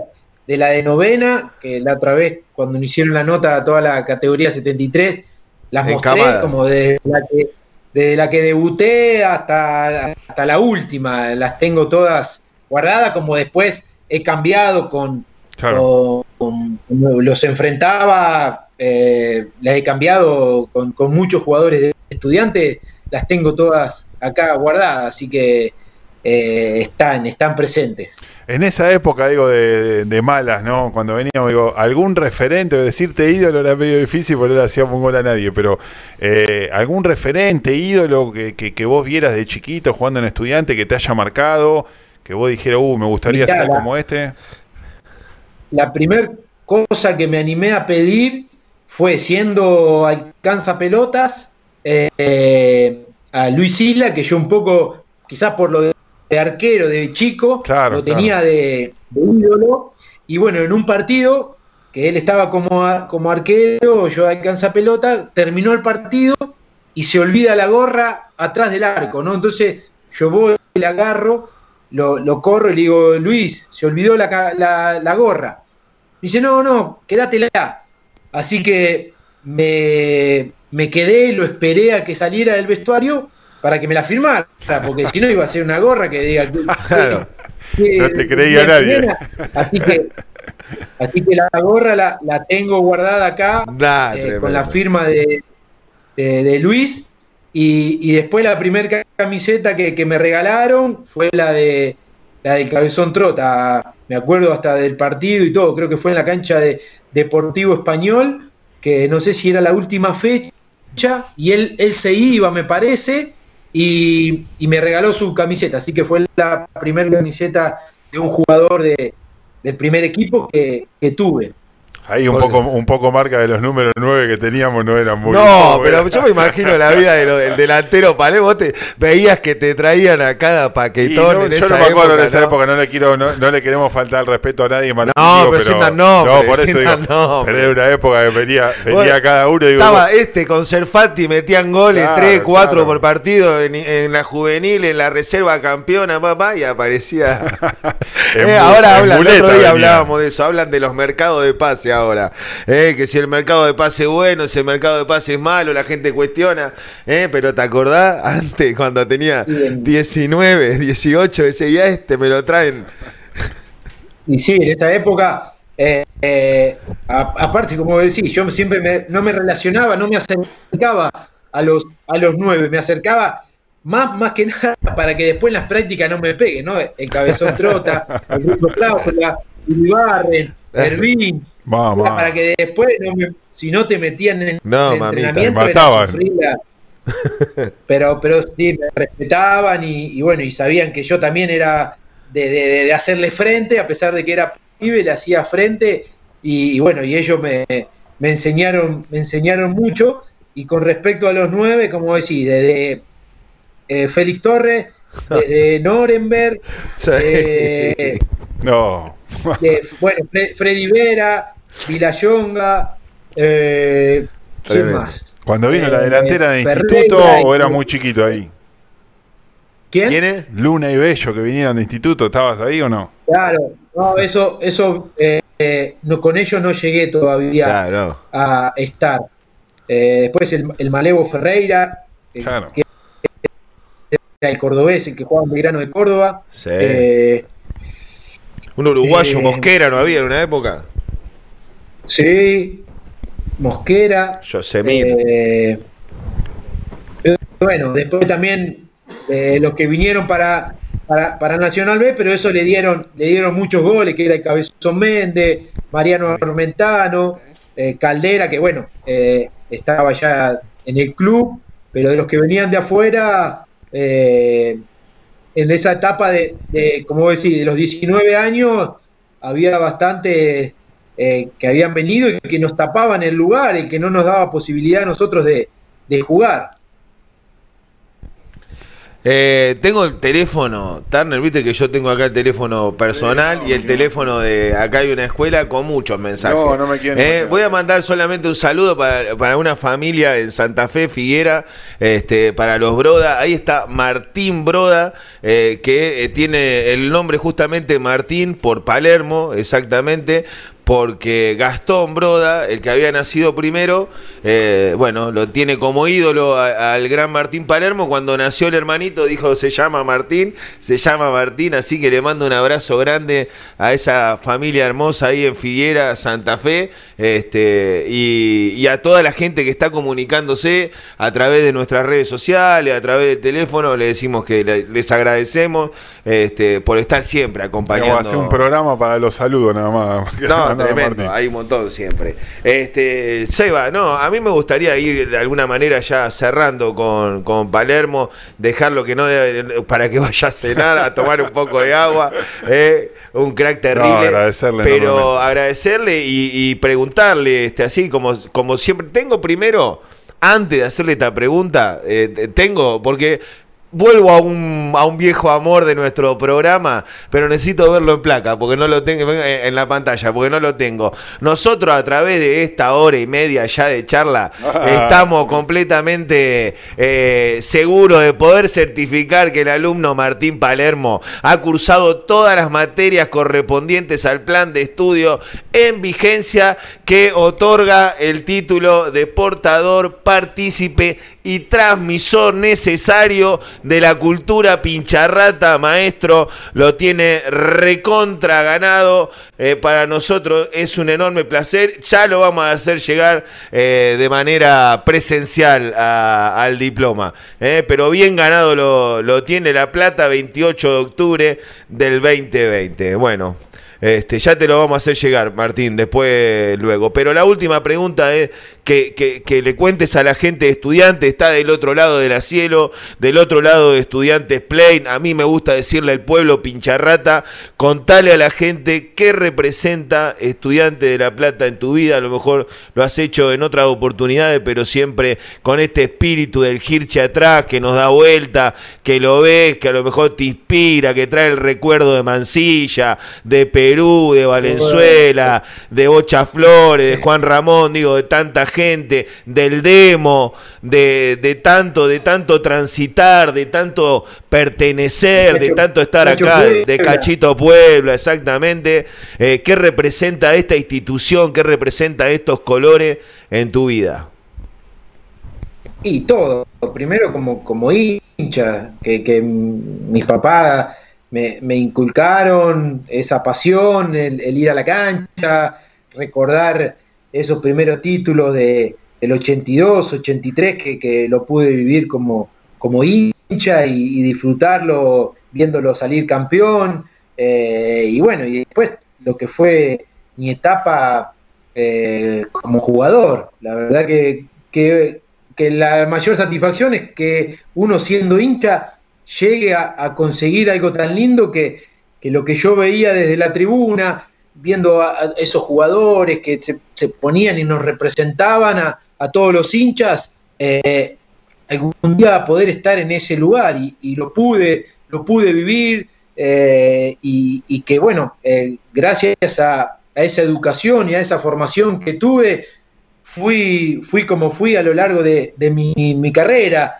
de la de novena, que la otra vez, cuando me hicieron la nota a toda la categoría 73, las mostré como desde la que, desde la que debuté hasta, hasta la última. Las tengo todas guardadas, como después he cambiado con, con los enfrentaba eh, las he cambiado con, muchos jugadores de estudiantes, las tengo todas acá guardadas, así que eh, están, están presentes. En esa época, digo, de, malas, ¿no? Cuando veníamos, digo, algún referente, decirte ídolo era medio difícil porque no le hacíamos un gol a nadie, pero eh, algún referente, ídolo que, que, vos vieras de chiquito jugando en estudiante, que te haya marcado, que vos dijeras, uh, me gustaría ser como este. La primera cosa que me animé a pedir fue siendo alcanza pelotas eh, a Luis Isla, que yo un poco, quizás por lo de, arquero de chico, lo tenía de, ídolo. Y bueno, en un partido que él estaba como, como arquero, yo alcanza pelota, terminó el partido y se olvida la gorra atrás del arco, ¿no? Entonces yo voy, le agarro, lo, corro y le digo, Luis, se olvidó la, la, la gorra. dice, no, no, quédatela. Así que me, me quedé, lo esperé a que saliera del vestuario para que me la firmara, porque si no iba a ser una gorra que diga claro, no te creía nadie. Así que, así que la gorra la, tengo guardada acá eh, con la firma de, de, Luis. Y, y, después la primera camiseta que, que, me regalaron fue la de la del Cabezón Trota. Me acuerdo hasta del partido y todo, creo que fue en la cancha de, Deportivo Español, que no sé si era la última fecha, y él, él se iba, me parece, y, me regaló su camiseta, así que fue la primera camiseta de un jugador de, del primer equipo que, tuve. Ahí un poco, un poco marca de los números 9 que teníamos no eran muy No, pero yo me imagino la vida del delantero Palé, vos te veías que te traían a cada paquetón no, en yo esa no me acuerdo época, en esa ¿no? época, no le quiero, no, no le queremos faltar el respeto a nadie, Martín, No, digo, pero sientan nombre, No, por eso digo, nombre. pero era una época que venía, venía Bueno, cada uno y digo, Estaba este con Serfati, metían goles, Claro, 3, 4 claro. por partido en, en la juvenil, en la reserva campeona, papá, y aparecía. Eh, ahora hablan, el otro día venía. hablábamos de eso, hablan de los mercados de pase ahora. Eh, que si el mercado de pase es bueno, si el mercado de pase es malo, la gente cuestiona. Eh, pero ¿te acordás? Antes, cuando tenía 19, 18, decía, este me lo traen. Y sí, en esa época, eh, eh, a- aparte, como decís, yo siempre me- no me relacionaba, no me acercaba a los, a los nueve, me acercaba más, más que nada para que después en las prácticas no me pegue, ¿no? El cabezón trota, el Rulo Cláusula, Iribarren, Hervín, vamos, para que después, no me- si no te metían en No, el mamita, entrenamiento, era mataban. pero, pero sí, me respetaban y, y bueno, y sabían que yo también era de, de- de hacerle frente, a pesar de que era pibe, le hacía frente, y, y bueno, y ellos me, me enseñaron, me enseñaron mucho, y con respecto a los nueve, como decís, desde eh, Félix Torres, desde Norenberg, eh, no. De- bueno, Fre- Freddy Vera, Vilayonga, eh, ¿quién más? Cuando vino la Eh, delantera de Ferreira instituto y- o era muy chiquito ahí. ¿Quién? ¿Quién es? Luna y Bello que vinieron de instituto, ¿estabas ahí o no? Claro, no, eso, eso eh, eh, no, con ellos no llegué todavía Claro. a estar. Eh, después el, el Malevo Ferreira, eh, Claro. que era el cordobés, el que jugaba en Belgrano de Córdoba. Sí. Un uruguayo eh, Mosquera no había en una época. sí, Mosquera. Yosemite. Eh, bueno, después también eh, los que vinieron para, para, para Nacional B, pero eso le dieron, le dieron muchos goles, que era el Cabezón Méndez, Mariano Armentano, eh, Caldera, que bueno, eh, estaba ya en el club, pero de los que venían de afuera, en esa etapa de, de, como vos decís, de los 19 años, había bastante eh, que habían venido y que nos tapaban el lugar y que no nos daba posibilidad a nosotros de, de jugar. Eh, tengo el teléfono, Turner, viste que yo tengo acá el teléfono personal y el teléfono de acá hay una escuela con muchos mensajes. No, no me quieren Eh, voy a mandar solamente un saludo para, para una familia en Santa Fe, Figuera, este, para los Broda. Ahí está Martín Broda, eh, que eh, tiene el nombre justamente Martín por Palermo, exactamente. Porque Gastón Broda, el que había nacido primero, eh, bueno, lo tiene como ídolo a- al gran Martín Palermo. Cuando nació el hermanito dijo, se llama Martín, se llama Martín, así que le mando un abrazo grande a esa familia hermosa ahí en Figuera, Santa Fe, este, y, y a toda la gente que está comunicándose a través de nuestras redes sociales, a través de teléfono, le decimos que le- les agradecemos este, por estar siempre acompañando. a hacer un programa para los saludos nada más. No, tremendo, hay un montón siempre. Este, Seba, no, a mí me gustaría ir de alguna manera ya cerrando con, con Palermo, dejarlo que no debe- para que vaya a cenar, a tomar un poco de agua, eh, un crack terrible. agradecerle pero agradecerle y, y preguntarle, este, así como, como siempre, tengo primero, antes de hacerle esta pregunta, eh, te- tengo, porque Vuelvo a un, a un viejo amor de nuestro programa, pero necesito verlo en placa, porque no lo tengo en la pantalla, porque no lo tengo. Nosotros a través de esta hora y media ya de charla, estamos completamente eh, seguros de poder certificar que el alumno Martín Palermo ha cursado todas las materias correspondientes al plan de estudio en vigencia que otorga el título de portador, partícipe y transmisor necesario de la cultura pincharrata, maestro, lo tiene recontra ganado. Eh, para nosotros es un enorme placer. Ya lo vamos a hacer llegar eh, de manera presencial al diploma. eh, pero bien ganado lo, lo tiene La Plata, 28 de octubre del 2020. Bueno. Este, ya te lo vamos a hacer llegar, Martín, después luego. Pero la última pregunta es que, que, le cuentes a la gente de estudiantes, está del otro lado de la cielo, del otro lado de estudiantes Plain. A mí me gusta decirle al pueblo pincharrata, contale a la gente qué representa estudiante de La Plata en tu vida. A lo mejor lo has hecho en otras oportunidades, pero siempre con este espíritu del girche atrás que nos da vuelta, que lo ves, que a lo mejor te inspira, que trae el recuerdo de Mansilla, de Perú, de Valenzuela, de Bocha Flores, de Juan Ramón, digo, de tanta gente, del demo, de, de tanto, de tanto transitar, de tanto pertenecer, de tanto estar acá, de Cachito Puebla, exactamente. Eh, ¿Qué representa esta institución? ¿Qué representa estos colores en tu vida? Y todo. Primero como, como hincha, que, que mis papás me, inculcaron esa pasión, el, ir a la cancha, recordar esos primeros títulos de, del 82, 83, que, que lo pude vivir como, como hincha y, disfrutarlo viéndolo salir campeón. Eh, y bueno, y después lo que fue mi etapa eh, como jugador. La verdad que, que, que, la mayor satisfacción es que uno siendo hincha llegue a, conseguir algo tan lindo que, lo que yo veía desde la tribuna, viendo a, esos jugadores que se, ponían y nos representaban a, todos los hinchas, eh, algún día poder estar en ese lugar y, lo pude, lo pude vivir eh, y, que bueno, eh, gracias a, esa educación y a esa formación que tuve, fui, fui como fui a lo largo de, mi, mi, carrera,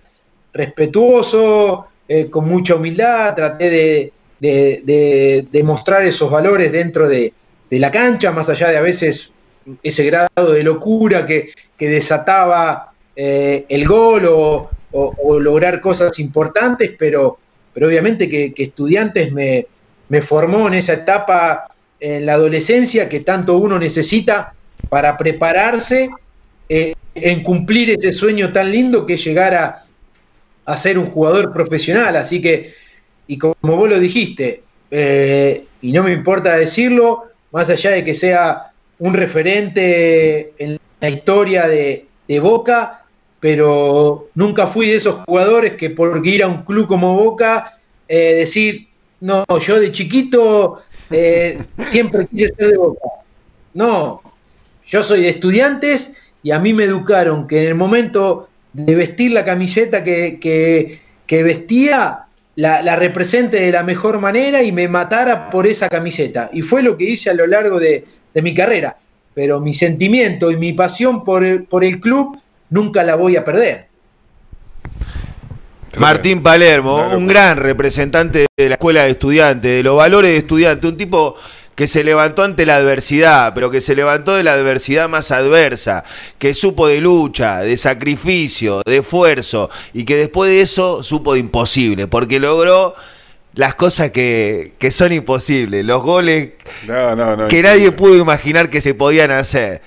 respetuoso, eh, con mucha humildad, traté de, mostrar esos valores dentro de, la cancha, más allá de a veces ese grado de locura que, desataba eh, el gol o, lograr cosas importantes, pero, pero obviamente que, estudiantes me, formó en esa etapa en la adolescencia que tanto uno necesita para prepararse eh, en cumplir ese sueño tan lindo que es llegar a, a ser un jugador profesional. Así que, y como vos lo dijiste, eh, y no me importa decirlo, más allá de que sea un referente en la historia de, Boca, pero nunca fui de esos jugadores que por ir a un club como Boca, eh, decir, no, yo de chiquito eh, siempre quise ser de Boca. No, yo soy de estudiantes y a mí me educaron que en el momento de vestir la camiseta que, vestía, la, represente de la mejor manera y me matara por esa camiseta. Y fue lo que hice a lo largo de, mi carrera. Pero mi sentimiento y mi pasión por el, por el club nunca la voy a perder. Martín Palermo, un gran representante de la escuela de estudiantes, de los valores de estudiante, un tipo que se levantó ante la adversidad, pero que se levantó de la adversidad más adversa, que supo de lucha, de sacrificio, de esfuerzo, y que después de eso supo de imposible, porque logró las cosas que, son imposibles, los goles que nadie pudo imaginar que se podían hacer.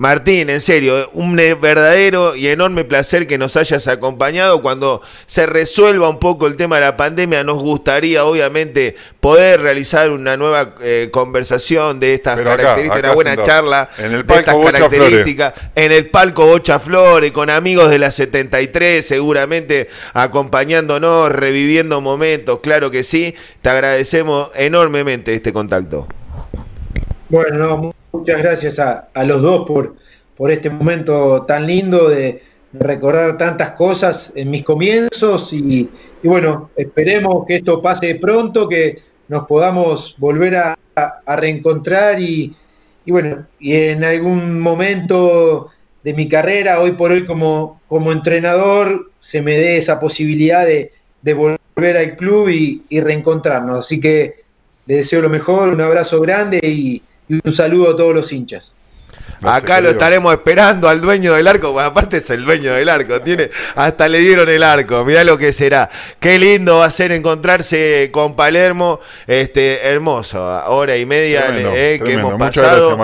Martín, en serio, un verdadero y enorme placer que nos hayas acompañado. Cuando se resuelva un poco el tema de la pandemia, nos gustaría, obviamente, poder realizar una nueva eh, conversación de estas características, una buena charla en el de estas características en el palco Bocha Flores, con amigos de la 73, seguramente acompañándonos, reviviendo momentos. Claro que sí, te agradecemos enormemente este contacto. Bueno, muchas gracias a, los dos por, por este momento tan lindo de, recordar tantas cosas en mis comienzos y, bueno, esperemos que esto pase pronto, que nos podamos volver a, reencontrar y, bueno, y en algún momento de mi carrera, hoy por hoy como, como entrenador, se me dé esa posibilidad de, volver al club y, y reencontrarnos. Así que les deseo lo mejor, un abrazo grande y, y un saludo a todos los hinchas. Acá lo estaremos esperando al dueño del arco, bueno, aparte es el dueño del arco, tiene, hasta le dieron el arco, mirá lo que será. Qué lindo va a ser encontrarse con Palermo, este, hermoso, hora y media eh, que hemos pasado.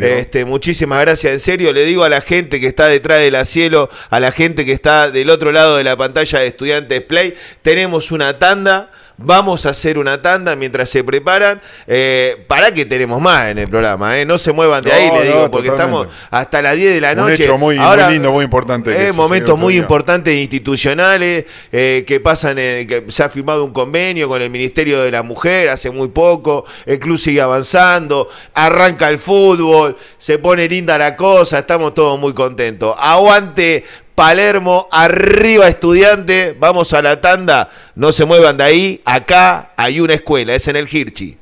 Este, muchísimas gracias, en serio, le digo a la gente que está detrás de la cielo, a la gente que está del otro lado de la pantalla de Estudiantes Play, tenemos una tanda Vamos a hacer una tanda mientras se preparan. Eh, para que tenemos más en el programa, ¿eh? No se muevan de ahí, le digo, porque estamos hasta las 10 de la noche. Un hecho muy, Ahora, muy lindo, muy importante. Eh, momentos muy importantes institucionales eh, que pasan, en, que se ha firmado un convenio con el Ministerio de la Mujer hace muy poco. El club sigue avanzando, arranca el fútbol, se pone linda la cosa, estamos todos muy contentos. Aguante Palermo, arriba estudiante, vamos a la tanda, no se muevan de ahí, acá hay una escuela, es en el Hirchi.